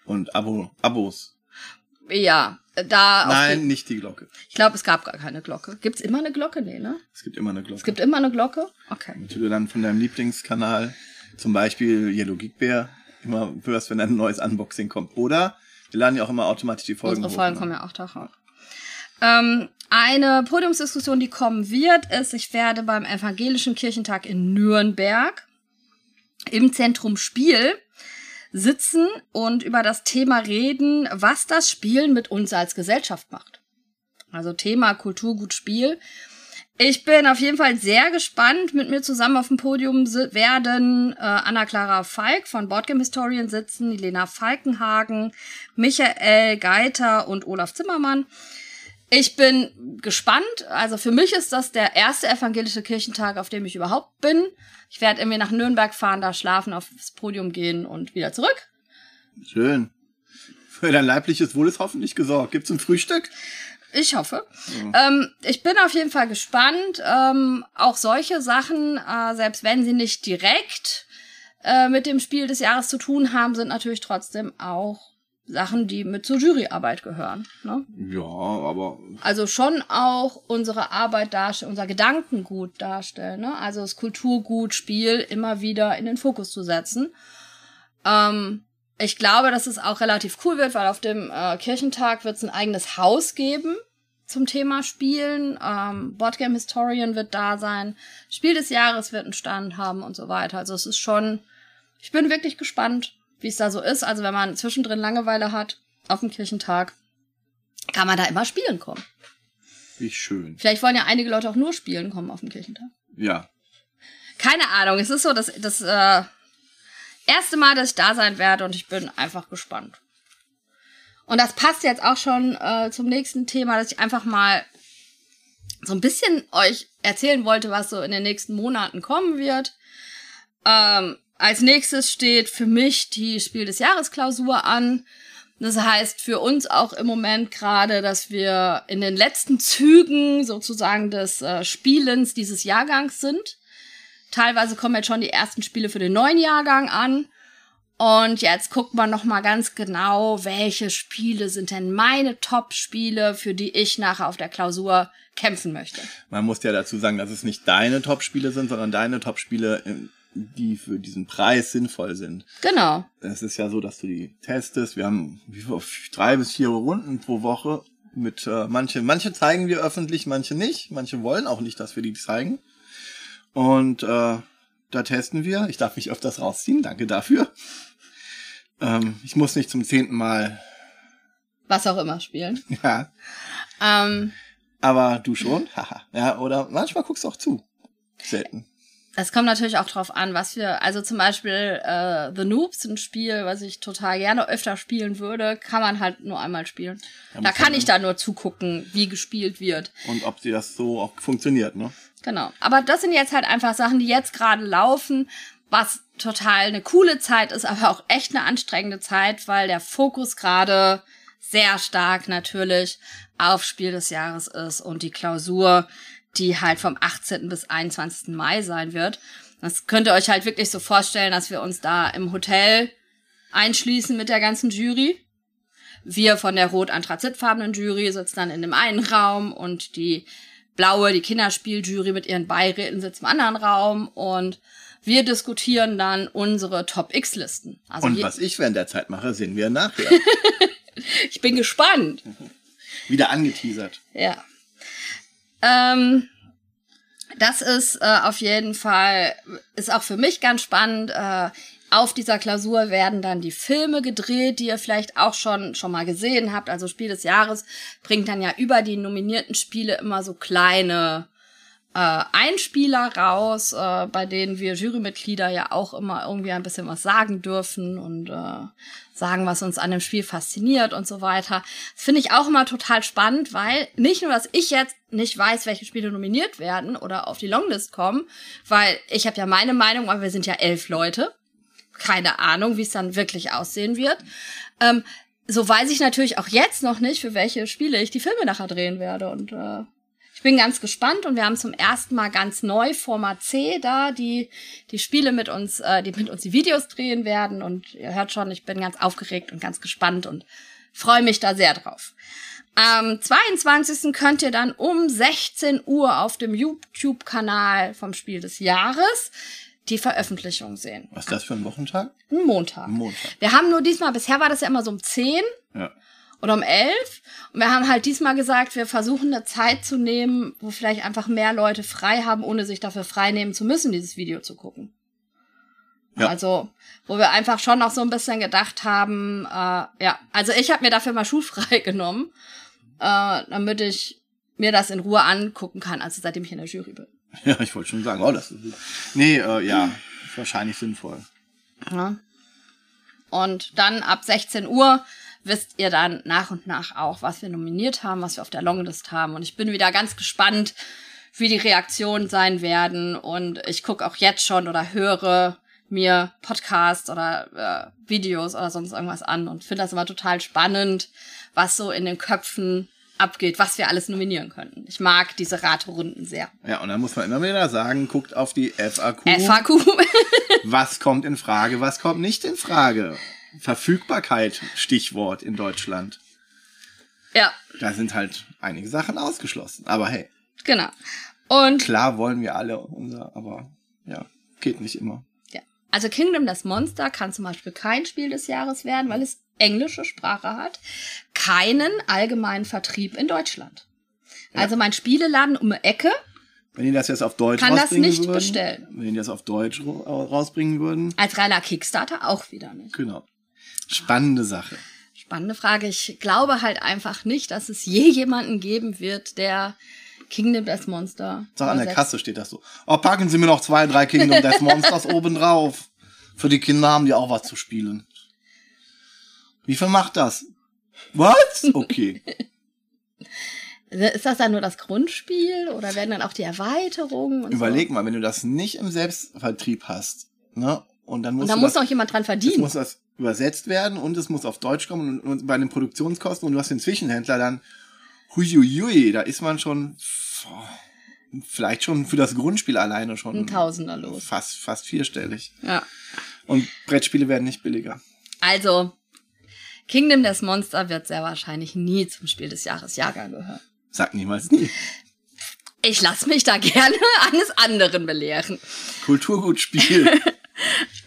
und Abo, Abos. Ja, da Nein, die, nicht die Glocke. ich glaube, es gab gar keine Glocke. Gibt's immer eine Glocke? Nee, ne? Es gibt immer eine Glocke. Es gibt immer eine Glocke? Okay. Damit du dann von deinem Lieblingskanal, zum Beispiel Yellow Geek Bear, immer hörst, wenn ein neues Unboxing kommt. Oder wir laden ja auch immer automatisch die Folgen Unsere hoch. Folgen ne? kommen ja auch darauf. Ähm, eine Podiumsdiskussion, die kommen wird, ist, ich werde beim Evangelischen Kirchentag in Nürnberg im Zentrum Spiel sitzen und über das Thema reden, was das Spielen mit uns als Gesellschaft macht. Also Thema Kultur, gut Spiel. Ich bin auf jeden Fall sehr gespannt. Mit mir zusammen auf dem Podium werden äh, Anna-Clara Falk von Boardgame Historian sitzen, Lena Falkenhagen, Michael Geiter und Olaf Zimmermann. Ich bin gespannt. Also für mich ist das der erste evangelische Kirchentag, auf dem ich überhaupt bin. Ich werde irgendwie nach Nürnberg fahren, da schlafen, aufs Podium gehen und wieder zurück. Schön. Für dein leibliches Wohl ist hoffentlich gesorgt. Gibt's ein Frühstück? Ich hoffe. Ähm, ich bin auf jeden Fall gespannt. Ähm, auch solche Sachen, äh, selbst wenn sie nicht direkt äh, mit dem Spiel des Jahres zu tun haben, sind natürlich trotzdem auch Sachen, die mit zur Juryarbeit gehören. Ne? Ja, aber Also schon auch unsere Arbeit darstellen, unser Gedankengut darstellen. Ne? Also das Kulturgut, Spiel immer wieder in den Fokus zu setzen. Ähm, ich glaube, dass es auch relativ cool wird, weil auf dem äh, Kirchentag wird es ein eigenes Haus geben zum Thema Spielen. Ähm, Boardgame Historian wird da sein. Spiel des Jahres wird einen Stand haben und so weiter. Also es ist schon, ich bin wirklich gespannt, wie es da so ist. Also wenn man zwischendrin Langeweile hat auf dem Kirchentag, kann man da immer spielen kommen. Wie schön. Vielleicht wollen ja einige Leute auch nur spielen kommen auf dem Kirchentag. Ja. Keine Ahnung. Es ist so das, das äh, erste Mal, dass ich da sein werde und ich bin einfach gespannt. Und das passt jetzt auch schon äh, zum nächsten Thema, dass ich einfach mal so ein bisschen euch erzählen wollte, was so in den nächsten Monaten kommen wird. Ähm, als nächstes steht für mich die Spiel des Jahres Klausur an. Das heißt für uns auch im Moment gerade, dass wir in den letzten Zügen sozusagen des äh, Spielens dieses Jahrgangs sind. Teilweise kommen jetzt schon die ersten Spiele für den neuen Jahrgang an. Und jetzt guckt man noch mal ganz genau, welche Spiele sind denn meine Top-Spiele, für die ich nachher auf der Klausur kämpfen möchte. Man muss ja dazu sagen, dass es nicht deine Top-Spiele sind, sondern deine Top-Spiele, äh, die für diesen Preis sinnvoll sind. Genau. Es ist ja so, dass du die testest. Wir haben drei bis vier Runden pro Woche mit äh, manche manche zeigen wir öffentlich, manche nicht. Manche wollen auch nicht, dass wir die zeigen. Und äh, da testen wir. Ich darf mich öfters rausziehen. Danke dafür. Ähm, ich muss nicht zum zehnten Mal. Was auch immer spielen. Ja. Ähm, Aber du schon? Haha. ja, oder manchmal guckst du auch zu. Selten. Es kommt natürlich auch drauf an, was wir, also zum Beispiel äh, The Noobs, ein Spiel, was ich total gerne öfter spielen würde, kann man halt nur einmal spielen. Ja, da kann ich dann nur zugucken, wie gespielt wird. Und ob dir das so auch funktioniert, ne? Genau. Aber das sind jetzt halt einfach Sachen, die jetzt gerade laufen, was total eine coole Zeit ist, aber auch echt eine anstrengende Zeit, weil der Fokus gerade sehr stark natürlich auf Spiel des Jahres ist und die Klausur, die halt vom 18. bis 21. Mai sein wird. Das könnt ihr euch halt wirklich so vorstellen, dass wir uns da im Hotel einschließen mit der ganzen Jury. Wir von der rot-anthrazitfarbenen Jury sitzen dann in dem einen Raum und die blaue, die Kinderspieljury mit ihren Beiräten sitzt im anderen Raum und wir diskutieren dann unsere Top-X-Listen. Also Und was ich während der Zeit mache, sehen wir nachher. ich bin gespannt. Wieder angeteasert. Ja. Ähm, das ist äh, auf jeden Fall, ist auch für mich ganz spannend. Äh, auf dieser Klausur werden dann die Filme gedreht, die ihr vielleicht auch schon, schon mal gesehen habt. Also Spiel des Jahres bringt dann ja über die nominierten Spiele immer so kleine äh, Einspieler raus, äh, bei denen wir Jurymitglieder ja auch immer irgendwie ein bisschen was sagen dürfen und äh, sagen, was uns an dem Spiel fasziniert und so weiter. Das finde ich auch immer total spannend, weil nicht nur, dass ich jetzt nicht weiß, welche Spiele nominiert werden oder auf die Longlist kommen, weil ich habe ja meine Meinung, aber wir sind ja elf Leute. Keine Ahnung, wie es dann wirklich aussehen wird. Ähm, so weiß ich natürlich auch jetzt noch nicht, für welche Spiele ich die Filme nachher drehen werde. Und äh, ich bin ganz gespannt und wir haben zum ersten Mal ganz neu Format C da, die die Spiele mit uns, äh, die mit uns die Videos drehen werden. Und ihr hört schon, ich bin ganz aufgeregt und ganz gespannt und freue mich da sehr drauf. Am 22. könnt ihr dann um 16 Uhr auf dem YouTube-Kanal vom Spiel des Jahres die Veröffentlichung sehen. Was ist das für ein Wochentag? Ein Montag. Montag. Wir haben nur diesmal, bisher war das ja immer so um 10 Ja. oder um 11. Und wir haben halt diesmal gesagt, wir versuchen eine Zeit zu nehmen, wo vielleicht einfach mehr Leute frei haben, ohne sich dafür frei nehmen zu müssen, dieses Video zu gucken. Ja. Also, wo wir einfach schon noch so ein bisschen gedacht haben, äh, ja, also ich habe mir dafür mal schulfrei genommen, äh, damit ich mir das in Ruhe angucken kann, also seitdem ich in der Jury bin. Ja, ich wollte schon sagen, oh, das ist. Nee, äh, ja, ist wahrscheinlich sinnvoll. Ja. Und dann ab 16 Uhr wisst ihr dann nach und nach auch, was wir nominiert haben, was wir auf der Longlist haben. Und ich bin wieder ganz gespannt, wie die Reaktionen sein werden. Und ich gucke auch jetzt schon oder höre mir Podcasts oder äh, Videos oder sonst irgendwas an und finde das immer total spannend, was so in den Köpfen abgeht, was wir alles nominieren könnten. Ich mag diese Raterunden sehr. Ja, und dann muss man immer wieder sagen, guckt auf die FAQ. FAQ. Was kommt in Frage, was kommt nicht in Frage? Verfügbarkeit, Stichwort in Deutschland. ja, Da sind halt einige Sachen ausgeschlossen. Aber hey, genau. Und klar wollen wir alle unser, aber ja, geht nicht immer. Ja. Also Kingdom das Monster kann zum Beispiel kein Spiel des Jahres werden, weil es englische Sprache hat, keinen allgemeinen Vertrieb in Deutschland. Also mein Spieleladen um die Ecke Wenn die das jetzt auf Deutsch Kann das rausbringen nicht würden, bestellen. wenn die das auf Deutsch rausbringen würden, als reiner Kickstarter auch wieder nicht. genau. Spannende Sache. Spannende Frage. Ich glaube halt einfach nicht, dass es je jemanden geben wird, der Kingdom Death Monster. Sag, an der. Kasse steht das so. Oh, packen Sie mir noch zwei, drei Kingdom Death Monsters oben drauf. Für die Kinder haben die auch was zu spielen. Wie viel macht das? Was? Okay. Ist das dann nur das Grundspiel oder werden dann auch die Erweiterungen? Und Überleg mal, wenn du das nicht im Selbstvertrieb hast, ne? Und dann So. musst Und da du muss das, noch jemand dran verdienen. muss das übersetzt werden und es muss auf Deutsch kommen und, und bei den Produktionskosten und du hast den Zwischenhändler dann, huiuiui, da ist man schon boah, vielleicht schon für das Grundspiel alleine schon Ein Tausender los. fast fast vierstellig. Ja. Und Brettspiele werden nicht billiger. Also, Kingdom Death Monster wird sehr wahrscheinlich nie zum Spiel des Jahres Jahrgang gehören. Sag niemals nie. Ich lasse mich da gerne eines anderen belehren. Kulturgutspiel.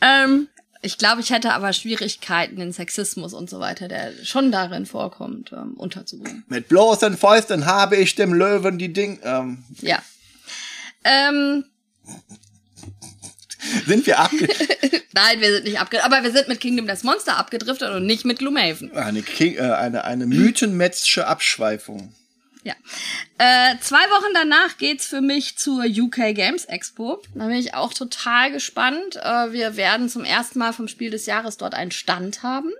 Ähm, ich glaube, ich hätte aber Schwierigkeiten, den Sexismus und so weiter, der schon darin vorkommt, ähm, unterzubringen. Mit bloßen Fäusten habe ich dem Löwen die Ding. Ähm, Ja. Ähm, sind wir abge nein, wir sind nicht abgedriftet, aber wir sind mit Kingdom Death Monster abgedriftet und nicht mit Gloomhaven. eine, King, äh, eine eine mythenmetzsche Abschweifung. Ja. Äh, zwei Wochen danach geht's für mich zur UK Games Expo. Da bin ich auch total gespannt. Äh, wir werden zum ersten Mal vom Spiel des Jahres dort einen Stand haben.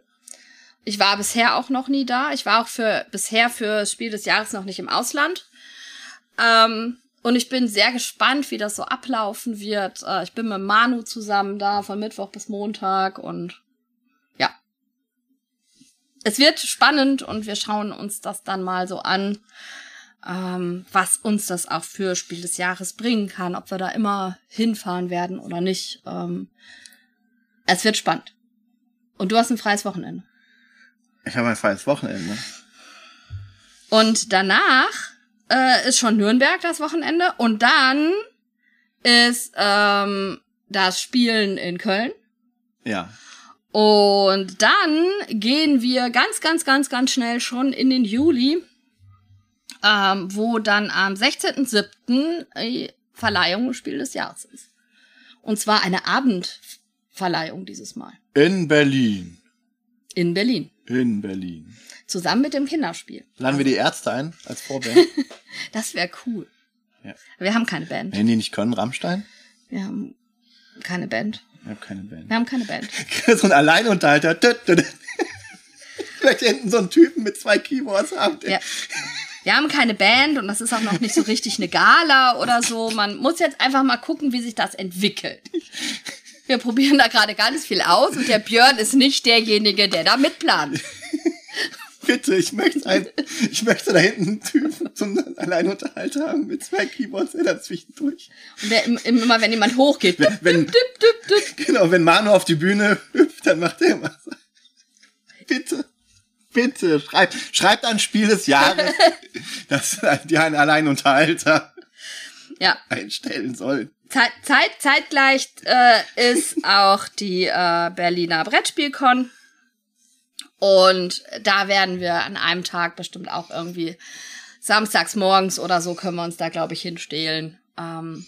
Ich war bisher auch noch nie da. Ich war auch für bisher für das Spiel des Jahres noch nicht im Ausland. Ähm, und ich bin sehr gespannt, wie das so ablaufen wird. Äh, ich bin mit Manu zusammen da von Mittwoch bis Montag und. Es wird spannend und wir schauen uns das dann mal so an, ähm, was uns das auch für Spiel des Jahres bringen kann, ob wir da immer hinfahren werden oder nicht. Ähm, es wird spannend. Und du hast ein freies Wochenende. Ich habe ein freies Wochenende. Und danach äh, ist schon Nürnberg das Wochenende und dann ist ähm, das Spielen in Köln. Ja. Und dann gehen wir ganz, ganz, ganz, ganz schnell schon in den Juli, ähm, wo dann am 16.07. die Verleihung des Spiel des Jahres ist. Und zwar eine Abendverleihung dieses Mal. In Berlin. In Berlin. In Berlin. Zusammen mit dem Kinderspiel. Laden wir die Ärzte ein als Vorband? Das wäre cool. Ja. Wir haben keine Band. Wenn die nicht können, Rammstein? Wir haben keine Band. Ich habe keine Band. Wir haben keine Band. so ein Alleinunterhalter. Vielleicht hinten so einen Typen mit zwei Keyboards haben. Ja. Wir haben keine Band und das ist auch noch nicht so richtig eine Gala oder so. Man muss jetzt einfach mal gucken, wie sich das entwickelt. Wir probieren da gerade ganz viel aus und der Björn ist nicht derjenige, der da mitplant. Bitte, ich möchte, ein, ich möchte da hinten einen Typen zum Alleinunterhalter haben mit zwei Keyboards dazwischendurch. Und der im, im, immer, wenn jemand hochgeht, Wenn, wenn, genau, wenn Manu auf die Bühne hüpft, dann macht er immer so. Bitte, bitte, schreibt, schreibt ein Spiel des Jahres, das die einen Alleinunterhalter ja, einstellen soll. Zeit, Zeit, zeitgleich äh, ist auch die äh, Berliner Brettspielcon. Und da werden wir an einem Tag bestimmt auch irgendwie samstags morgens oder so können wir uns da, glaube ich, hinstehlen. Ähm,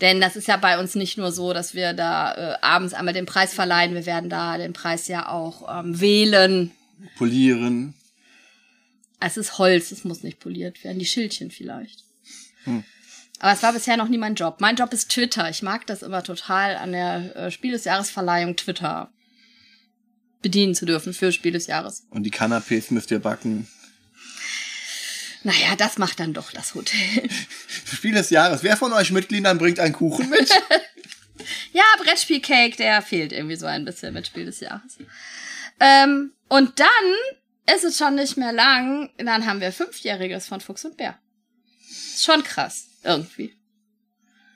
denn das ist ja bei uns nicht nur so, dass wir da äh, abends einmal den Preis verleihen. Wir werden da den Preis ja auch ähm, wählen. Polieren. Es ist Holz, es muss nicht poliert werden. Die Schildchen vielleicht. Aber es war bisher noch nie mein Job. Mein Job ist Twitter. Ich mag das immer total, an der äh, Spiel des Jahresverleihung Twitter bedienen zu dürfen für Spiel des Jahres. Und die Canapés müsst ihr backen. Naja, das macht dann doch das Hotel. Spiel des Jahres. Wer von euch Mitgliedern bringt einen Kuchen mit? ja, Brettspielcake, der fehlt irgendwie so ein bisschen mit Spiel des Jahres. Ähm, und dann ist es schon nicht mehr lang. Dann haben wir Fünfjähriges von Fuchs und Bär. Ist schon krass, irgendwie.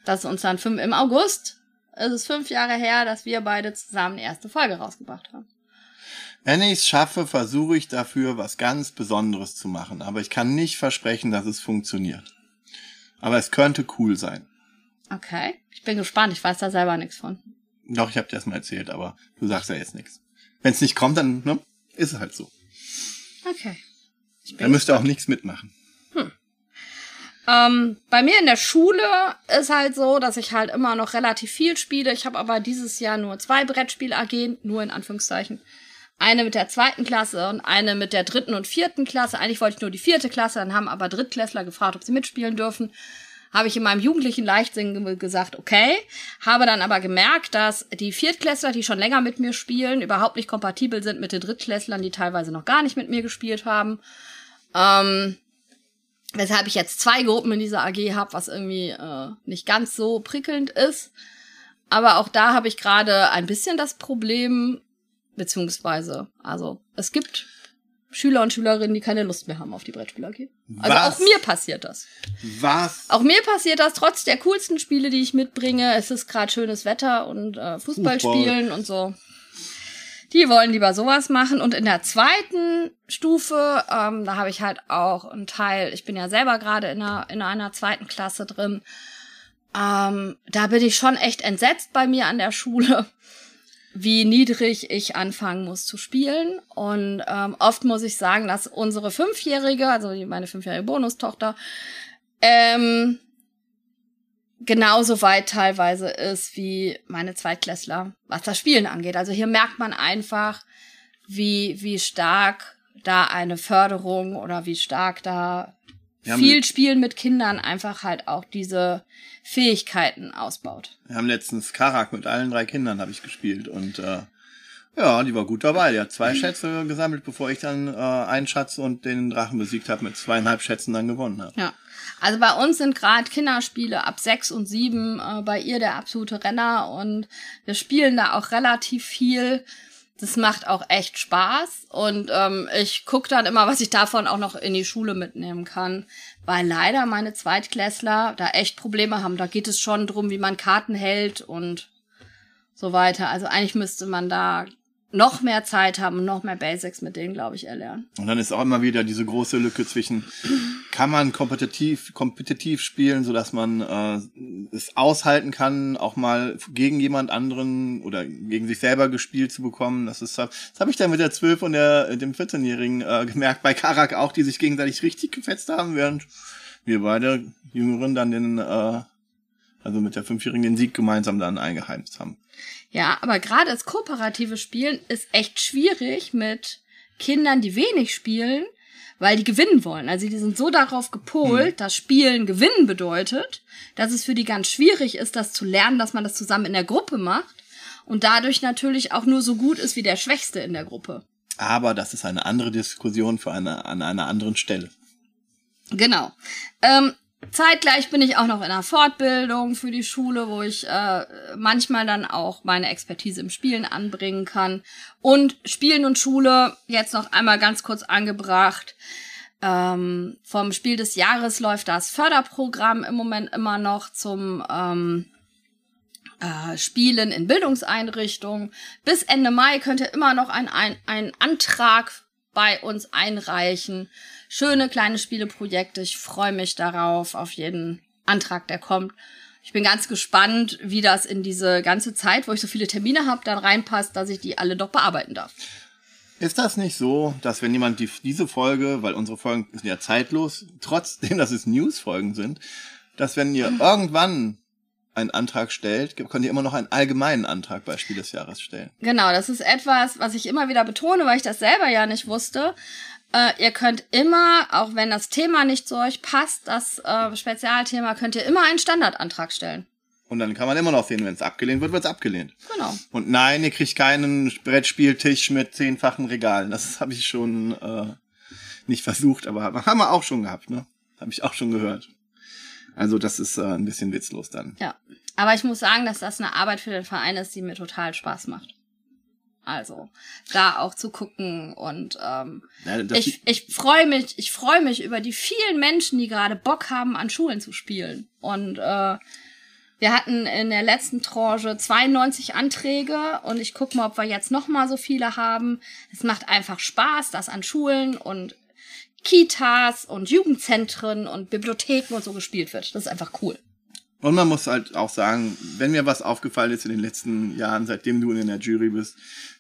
Das ist uns dann fünf, im August ist es fünf Jahre her, dass wir beide zusammen die erste Folge rausgebracht haben. Wenn ich es schaffe, versuche ich dafür was ganz Besonderes zu machen. Aber ich kann nicht versprechen, dass es funktioniert. Aber es könnte cool sein. Okay. Ich bin gespannt, ich weiß da selber nichts von. Doch, ich habe dir das mal erzählt, aber du sagst ja jetzt nichts. Wenn es nicht kommt, dann ne, ist es halt so. Okay. Ich Da bin müsst ihr auch nichts mitmachen. Ähm, bei mir in der Schule ist halt so, dass ich halt immer noch relativ viel spiele. Ich habe aber dieses Jahr nur zwei Brettspiel-AG, nur in Anführungszeichen. Eine mit der zweiten Klasse und eine mit der dritten und vierten Klasse. Eigentlich wollte ich nur die vierte Klasse, dann haben aber Drittklässler gefragt, ob sie mitspielen dürfen habe ich in meinem jugendlichen Leichtsinn gesagt, okay, habe dann aber gemerkt, dass die Viertklässler, die schon länger mit mir spielen, überhaupt nicht kompatibel sind mit den Drittklässlern, die teilweise noch gar nicht mit mir gespielt haben. Ähm, weshalb ich jetzt zwei Gruppen in dieser AG habe, was irgendwie äh, nicht ganz so prickelnd ist. Aber auch da habe ich gerade ein bisschen das Problem, beziehungsweise, also es gibt Schüler und Schülerinnen, die keine Lust mehr haben auf die Brettspiele AG. Also Was? auch mir passiert das. Was? Auch mir passiert das trotz der coolsten Spiele, die ich mitbringe. Es ist gerade schönes Wetter und äh, Fußball Fußball. spielen und so. Die wollen lieber sowas machen. Und in der zweiten Stufe, ähm, da habe ich halt auch einen Teil, ich bin ja selber gerade in einer, in einer zweiten Klasse drin. Ähm, da bin ich schon echt entsetzt bei mir an der Schule, wie niedrig ich anfangen muss zu spielen. Und ähm, oft muss ich sagen, dass unsere Fünfjährige, also meine fünfjährige Bonustochter, ähm, genauso weit teilweise ist wie meine Zweitklässler, was das Spielen angeht. Also hier merkt man einfach, wie, wie stark da eine Förderung oder wie stark da viel Spielen mit Kindern einfach halt auch diese Fähigkeiten ausbaut. Wir haben letztens Karak mit allen drei Kindern habe ich gespielt und äh, ja, die war gut dabei. Die hat zwei Schätze gesammelt, bevor ich dann äh, einen Schatz und den Drachen besiegt habe, mit zweieinhalb Schätzen dann gewonnen habe. Ja. Also bei uns sind gerade Kinderspiele ab sechs und sieben äh, bei ihr der absolute Renner und wir spielen da auch relativ viel. Das macht auch echt Spaß und ähm, ich guck dann immer, was ich davon auch noch in die Schule mitnehmen kann, weil leider meine Zweitklässler da echt Probleme haben. Da geht es schon drum, wie man Karten hält und so weiter. Also eigentlich müsste man da noch mehr Zeit haben und noch mehr Basics mit denen, glaube ich, erlernen. Und dann ist auch immer wieder diese große Lücke zwischen, kann man kompetitiv, kompetitiv spielen, so dass man äh, es aushalten kann, auch mal gegen jemand anderen oder gegen sich selber gespielt zu bekommen. Das ist, das habe ich dann mit der 12 und der, dem 14-Jährigen äh, gemerkt, bei Karak auch, die sich gegenseitig richtig gefetzt haben, während wir beide Jüngeren dann den, äh, also mit der Fünfjährigen den Sieg gemeinsam dann eingeheimst haben. Ja, aber gerade das kooperative Spielen ist echt schwierig mit Kindern, die wenig spielen, weil die gewinnen wollen. Also die sind so darauf gepolt, dass Spielen gewinnen bedeutet, dass es für die ganz schwierig ist, das zu lernen, dass man das zusammen in der Gruppe macht und dadurch natürlich auch nur so gut ist wie der Schwächste in der Gruppe. Aber das ist eine andere Diskussion für eine, an einer anderen Stelle. Genau. Ähm, zeitgleich bin ich auch noch in einer Fortbildung für die Schule, wo ich äh, manchmal dann auch meine Expertise im Spielen anbringen kann. Und Spielen und Schule, jetzt noch einmal ganz kurz angebracht. Ähm, vom Spiel des Jahres läuft das Förderprogramm im Moment immer noch zum ähm, äh, Spielen in Bildungseinrichtungen. Bis Ende Mai könnt ihr immer noch ein, ein, einen Antrag bei uns einreichen. Schöne kleine Spieleprojekte. Ich freue mich darauf, auf jeden Antrag, der kommt. Ich bin ganz gespannt, wie das in diese ganze Zeit, wo ich so viele Termine habe, dann reinpasst, dass ich die alle doch bearbeiten darf. Ist das nicht so, dass wenn jemand die, diese Folge, weil unsere Folgen sind ja zeitlos, trotzdem, dass es News-Folgen sind, dass wenn ihr irgendwann einen Antrag stellt, könnt ihr immer noch einen allgemeinen Antrag bei Spiel des Jahres stellen. Genau, das ist etwas, was ich immer wieder betone, weil ich das selber ja nicht wusste. Äh, ihr könnt immer, auch wenn das Thema nicht zu euch passt, das äh, Spezialthema, könnt ihr immer einen Standardantrag stellen. Und dann kann man immer noch sehen, wenn es abgelehnt wird, wird es abgelehnt. Genau. Und nein, ihr kriegt keinen Brettspieltisch mit zehnfachen Regalen. Das habe ich schon äh, nicht versucht, aber haben wir auch schon gehabt, ne? Habe ich auch schon gehört. Also das ist äh, ein bisschen witzlos dann. Ja. Aber ich muss sagen, dass das eine Arbeit für den Verein ist, die mir total Spaß macht. Also, da auch zu gucken und ähm, Ja, das- ich, ich freue mich, ich freue mich über die vielen Menschen, die gerade Bock haben, an Schulen zu spielen. Und äh, wir hatten in der letzten Tranche 92 Anträge und ich gucke mal, ob wir jetzt noch mal so viele haben. Es macht einfach Spaß, dass an Schulen und Kitas und Jugendzentren und Bibliotheken und so gespielt wird. Das ist einfach cool. Und man muss halt auch sagen, wenn mir was aufgefallen ist in den letzten Jahren, seitdem du in der Jury bist,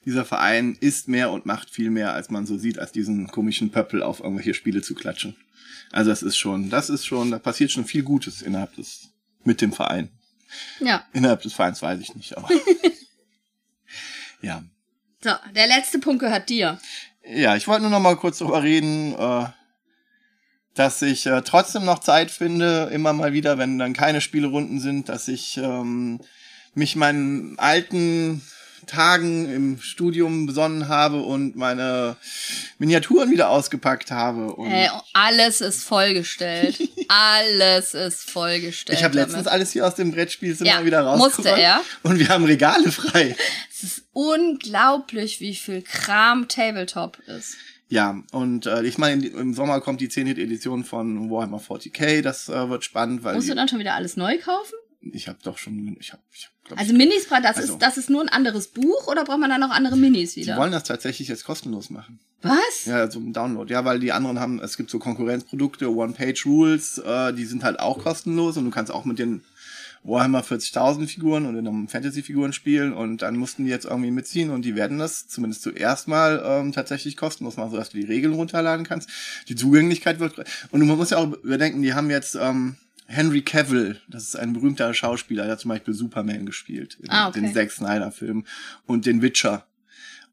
dieser Verein ist mehr und macht viel mehr, als man so sieht, als diesen komischen Pöppel auf irgendwelche Spiele zu klatschen. Also das ist schon, das ist schon, da passiert schon viel Gutes innerhalb des, mit dem Verein. Ja. Innerhalb des Vereins weiß ich nicht, aber. ja. So, der letzte Punkt gehört dir. Ja, ich wollte nur noch mal kurz darüber reden, äh, dass ich äh, trotzdem noch Zeit finde, immer mal wieder, wenn dann keine Spielerunden sind, dass ich ähm, mich meinen alten Tagen im Studium besonnen habe und meine Miniaturen wieder ausgepackt habe. Und Ey, alles ist vollgestellt. alles ist vollgestellt. ich habe letztens alles hier aus dem Brettspielzimmer Ja, wieder rausgeräumt. musste er. Und wir haben Regale frei. Es ist unglaublich, wie viel Kram Tabletop ist. Ja, und äh, ich meine, im Sommer kommt die 10. Edition von Warhammer 40k. Das äh, wird spannend, weil Musst du die, dann schon wieder alles neu kaufen? ich habe doch schon, ich habe, ich hab, glaub, Also Minis, das Also- ist, das ist nur ein anderes Buch oder braucht man dann noch andere Minis die wieder? wollen das tatsächlich jetzt kostenlos machen. Was? Ja, zum Download. Ja, weil die anderen haben, es gibt so Konkurrenzprodukte, One-Page-Rules, äh, die sind halt auch kostenlos und du kannst auch mit den Warhammer 40.000 Figuren und den Fantasy-Figuren spielen und dann mussten die jetzt irgendwie mitziehen und die werden das zumindest zuerst mal ähm, tatsächlich kostenlos machen, sodass du die Regeln runterladen kannst. Die Zugänglichkeit wird und man muss ja auch überdenken, die haben jetzt ähm, Henry Cavill, das ist ein berühmter Schauspieler, der hat zum Beispiel Superman gespielt in Ah, okay. den Zack Snyder-Filmen und den Witcher.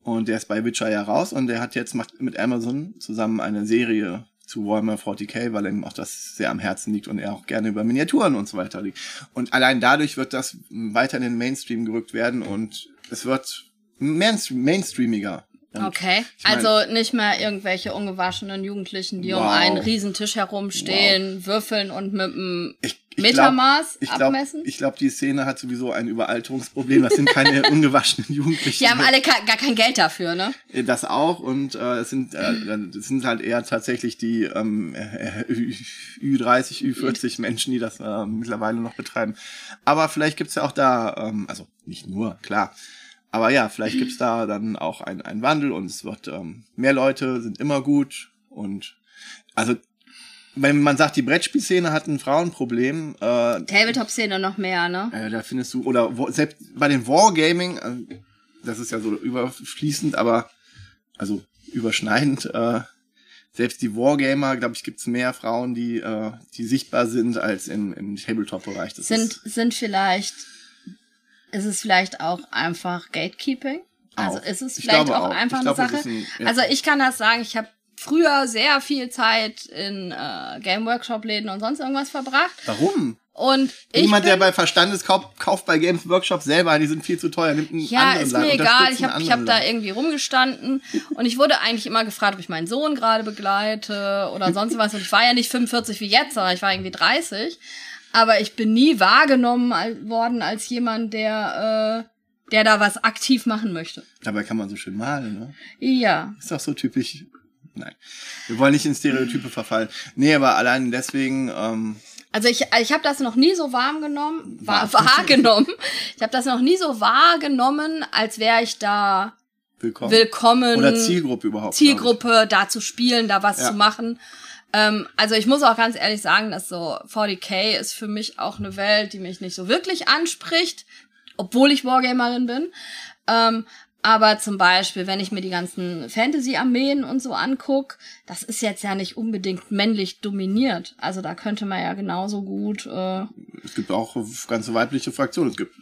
Und der ist bei Witcher ja raus und der hat jetzt macht mit Amazon zusammen eine Serie zu Warhammer 40k, weil ihm auch das sehr am Herzen liegt und er auch gerne über Miniaturen und so weiter liegt. Und allein dadurch wird das weiter in den Mainstream gerückt werden und es wird mainstream, mainstreamiger. Und Okay, ich mein- also nicht mehr irgendwelche ungewaschenen Jugendlichen, die um Wow. einen Riesentisch herumstehen, würfeln und mit einem Ich, ich Metermaß glaub, abmessen. Ich glaube, die Szene hat sowieso ein Überalterungsproblem. Das sind keine ungewaschenen Jugendlichen. Die haben alle gar kein Geld dafür, ne? Das auch und äh, es sind äh, es sind halt eher tatsächlich die ähm, äh, Ü- Ü30, Ü40 Menschen, die das äh, mittlerweile noch betreiben. Aber vielleicht gibt's ja auch da, ähm, also nicht nur, klar. Aber ja, vielleicht gibt's da dann auch einen einen Wandel und es wird ähm, mehr Leute sind immer gut und also wenn man sagt, die Brettspielszene hat ein Frauenproblem, äh, Tabletop-Szene noch mehr, ne? äh, da findest du, oder selbst bei den Wargaming, äh, das ist ja so überfließend, aber also überschneidend, äh, selbst die Wargamer, glaube ich, gibt's mehr Frauen, die, äh, die sichtbar sind als im, im Tabletop-Bereich. Sind, ist sind vielleicht, ist es vielleicht auch einfach Gatekeeping? Also Auch. ist es Ich vielleicht auch, auch. einfach glaube, eine Sache? ein- ja. Also ich kann das sagen, ich habe früher sehr viel Zeit in äh, Game Workshop Läden und sonst irgendwas verbracht warum? und ich Niemand, bin, der bei Verstand ist, kauft, kauft bei Games Workshop selber, die sind viel zu teuer, nimmt einen ja, ist Laden, mir egal. unterstützt Ich habe hab da Laden. irgendwie rumgestanden und ich wurde eigentlich immer gefragt, ob ich meinen Sohn gerade begleite oder sonst was. Und ich war ja nicht 45 wie jetzt, sondern ich war irgendwie 30. Aber ich bin nie wahrgenommen worden als jemand, der, äh, der da was aktiv machen möchte. Dabei kann man so schön malen, ne? Ja. Ist doch so typisch. Nein. Wir wollen nicht in Stereotype verfallen. Nee, aber allein deswegen, ähm, Also ich, ich habe das noch nie so warm genommen, Wahr. wahrgenommen. Ich habe das noch nie so wahrgenommen, als wäre ich da willkommen. willkommen. Oder Zielgruppe überhaupt. Zielgruppe, da zu spielen, da was Ja. zu machen. Ähm, also ich muss auch ganz ehrlich sagen, dass so 40k ist für mich auch eine Welt, die mich nicht so wirklich anspricht, obwohl ich Wargamerin bin. Ähm, aber zum Beispiel, wenn ich mir die ganzen Fantasy-Armeen und so anguck, das ist jetzt ja nicht unbedingt männlich dominiert. Also da könnte man ja genauso gut. Äh. Es gibt auch ganze weibliche Fraktionen. Es gibt.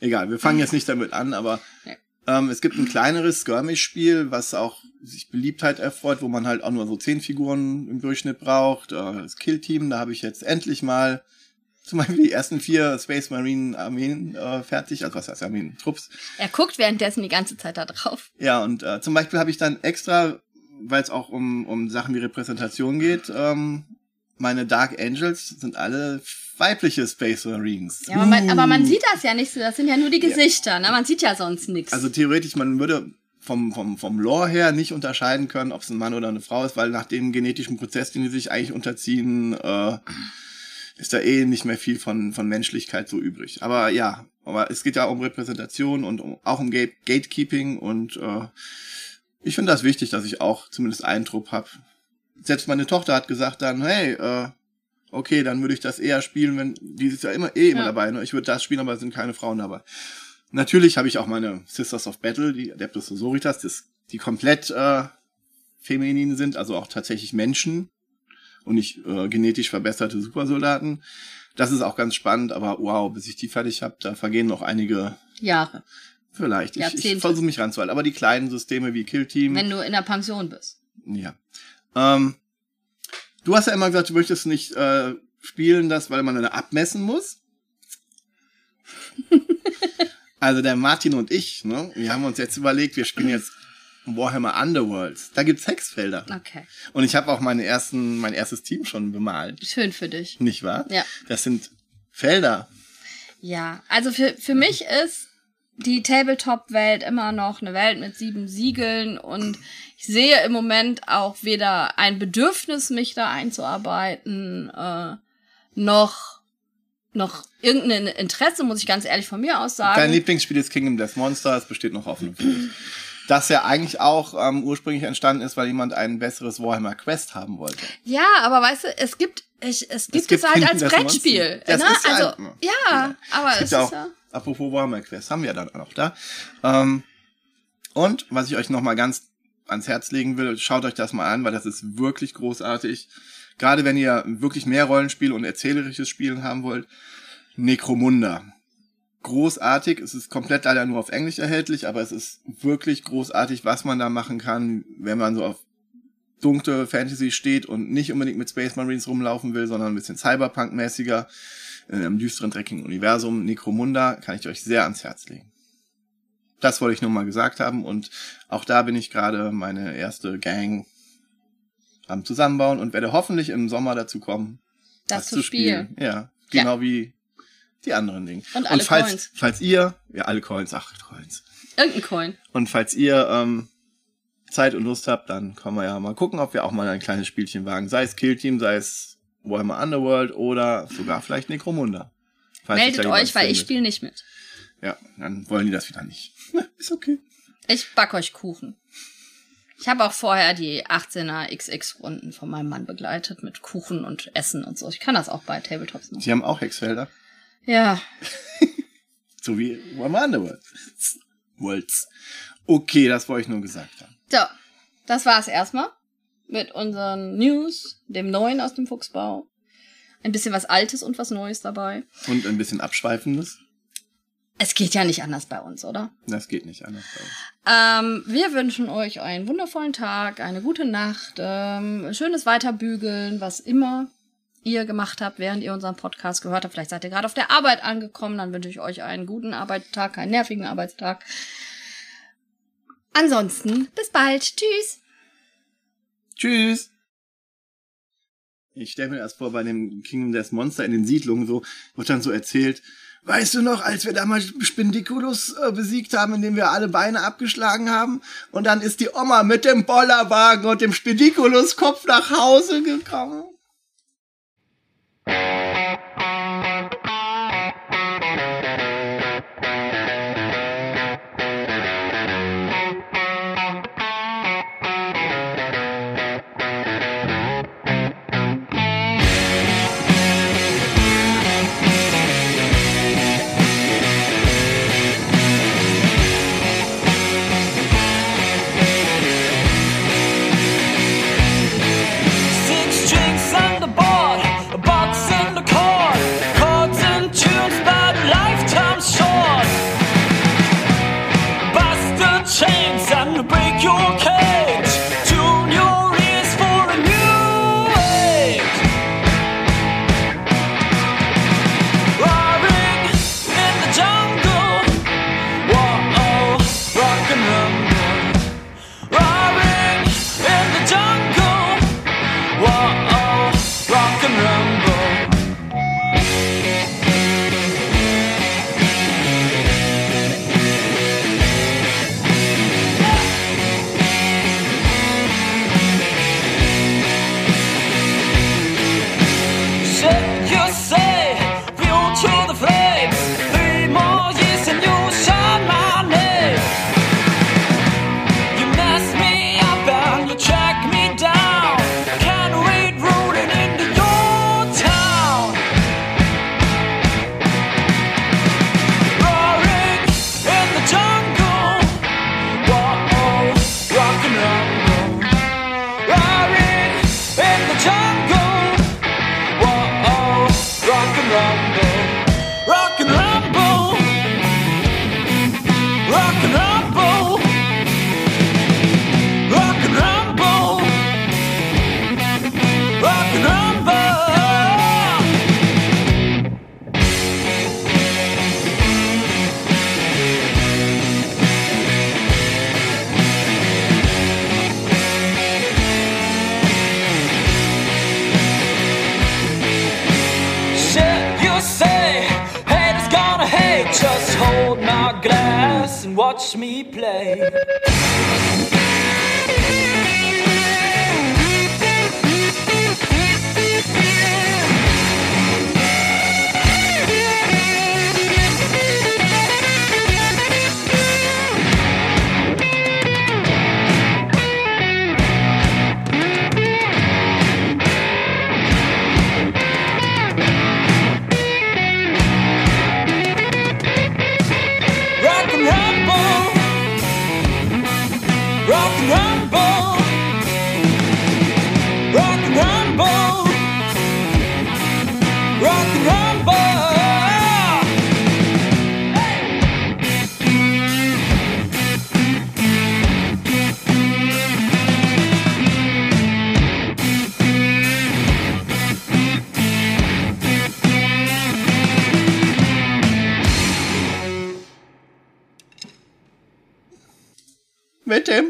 Egal, wir fangen jetzt nicht damit an, aber Ja. Ähm, es gibt ein kleineres Skirmish-Spiel, was auch sich Beliebtheit erfreut, wo man halt auch nur so zehn Figuren im Durchschnitt braucht. Äh, das Kill-Team, da habe ich jetzt endlich mal zum Beispiel die ersten vier Space Marine Armeen äh, fertig, also was heißt Armeen, Trupps. er guckt währenddessen die ganze Zeit da drauf. Ja, und äh, zum Beispiel habe ich dann extra, weil es auch um, um Sachen wie Repräsentation geht, ähm, meine Dark Angels sind alle weibliche Space Marines. Ja, aber man, aber man Uh. sieht das ja nicht so. Das sind ja nur die Gesichter. Ne? Man sieht ja sonst nichts. Also theoretisch, man würde vom, vom, vom Lore her nicht unterscheiden können, ob es ein Mann oder eine Frau ist, weil nach dem genetischen Prozess, den die sich eigentlich unterziehen, äh, ist da eh nicht mehr viel von, von Menschlichkeit so übrig. Aber ja, aber es geht ja um Repräsentation und um, auch um Gate Gatekeeping und äh, ich finde das wichtig, dass ich auch zumindest einen Trupp hab. Selbst meine Tochter hat gesagt dann, hey, äh, okay, dann würde ich das eher spielen, wenn die ist ja immer eh immer Ja. dabei. Ne? Ich würde das spielen, aber es sind keine Frauen dabei. Natürlich habe ich auch meine Sisters of Battle, die Adeptus Sororitas, das, die komplett äh, feminin sind, also auch tatsächlich Menschen und nicht äh, genetisch verbesserte Supersoldaten. Das ist auch ganz spannend, aber wow, bis ich die fertig habe, da vergehen noch einige Jahre. vielleicht. Ich, ich versuche mich ranzuhalten. Aber die kleinen Systeme wie Kill Team, Wenn du in der Pension bist. ja. Ähm, du hast ja immer gesagt, du möchtest nicht äh, spielen, das, weil man dann abmessen muss. also der Martin und ich, ne, wir haben uns jetzt überlegt, wir spielen jetzt Warhammer Underworlds. Da gibt's Hexfelder. Okay. Und ich habe auch meine ersten, mein erstes Team schon bemalt. Schön für dich. Nicht wahr? Ja. Das sind Felder. Ja, also für, für mich ist die Tabletop-Welt immer noch eine Welt mit sieben Siegeln und ich sehe im Moment auch weder ein Bedürfnis, mich da einzuarbeiten, äh, noch, noch irgendein Interesse, muss ich ganz ehrlich von mir aus sagen. Dein Lieblingsspiel ist Kingdom Death Monster, es besteht noch dich. Das ja eigentlich auch ähm, ursprünglich entstanden ist, weil jemand ein besseres Warhammer Quest haben wollte. Ja, aber weißt du, es gibt, ich, es gibt es, gibt halt Kingdom als Death Brettspiel. Das ne? ist ja also, ein- ja, aber Es es ist ja auch, ja. apropos Warhammer Quest, haben wir ja dann auch da. Ähm, und was ich euch nochmal ganz ans Herz legen will, schaut euch das mal an, weil das ist wirklich großartig. Gerade wenn ihr wirklich mehr Rollenspiel und erzählerisches Spielen haben wollt. Necromunda. Großartig. Es ist komplett leider nur auf Englisch erhältlich, aber es ist wirklich großartig, was man da machen kann, wenn man so auf dunkle Fantasy steht und nicht unbedingt mit Space Marines rumlaufen will, sondern ein bisschen Cyberpunk-mäßiger in einem düsteren, dreckigen Universum. Necromunda kann ich euch sehr ans Herz legen. Das wollte ich nur mal gesagt haben und auch da bin ich gerade meine erste Gang am Zusammenbauen und werde hoffentlich im Sommer dazu kommen, Das zu spielen. Ja, genau wie die anderen Dinge. Und alle falls, Coins. falls ihr, ja, alle Coins, ach, Coins. Irgendein Coin. Und falls ihr ähm, Zeit und Lust habt, dann können wir ja mal gucken, ob wir auch mal ein kleines Spielchen wagen. Sei es Kill Team, sei es Warhammer Underworld oder sogar vielleicht Necromunda. Meldet euch, weil ich findet. spiele nicht mit. Ja, dann wollen die das wieder nicht. Ist okay. Ich back euch Kuchen. Ich habe auch vorher die 18er XX-Runden von meinem Mann begleitet mit Kuchen und Essen und so. Ich kann das auch bei Tabletops machen. Sie haben auch Hexfelder. Ja, So wie Underworld. Worlds. Okay, das wollte ich nur gesagt haben. so. Das war's erstmal mit unseren News, dem Neuen aus dem Fuchsbau. Ein bisschen was Altes und was Neues dabei. Und ein bisschen Abschweifendes. Es geht ja nicht anders bei uns, oder? Das geht nicht anders bei uns. Ähm, wir wünschen euch einen wundervollen Tag, eine gute Nacht, ähm, schönes Weiterbügeln, was immer ihr gemacht habt, während ihr unseren Podcast gehört habt. Vielleicht seid ihr gerade auf der Arbeit angekommen, dann wünsche ich euch einen guten Arbeitstag, einen nervigen Arbeitstag. Ansonsten, bis bald. Tschüss. Tschüss. Ich stelle mir das vor, bei dem Kingdom Death Monster in den Siedlungen so, wird dann so erzählt, weißt du noch, als wir damals Spindiculus äh, besiegt haben, indem wir alle Beine abgeschlagen haben? Und dann ist die Oma mit dem Bollerwagen und dem Spindiculus-Kopf nach Hause gekommen.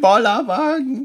Bollerwagen.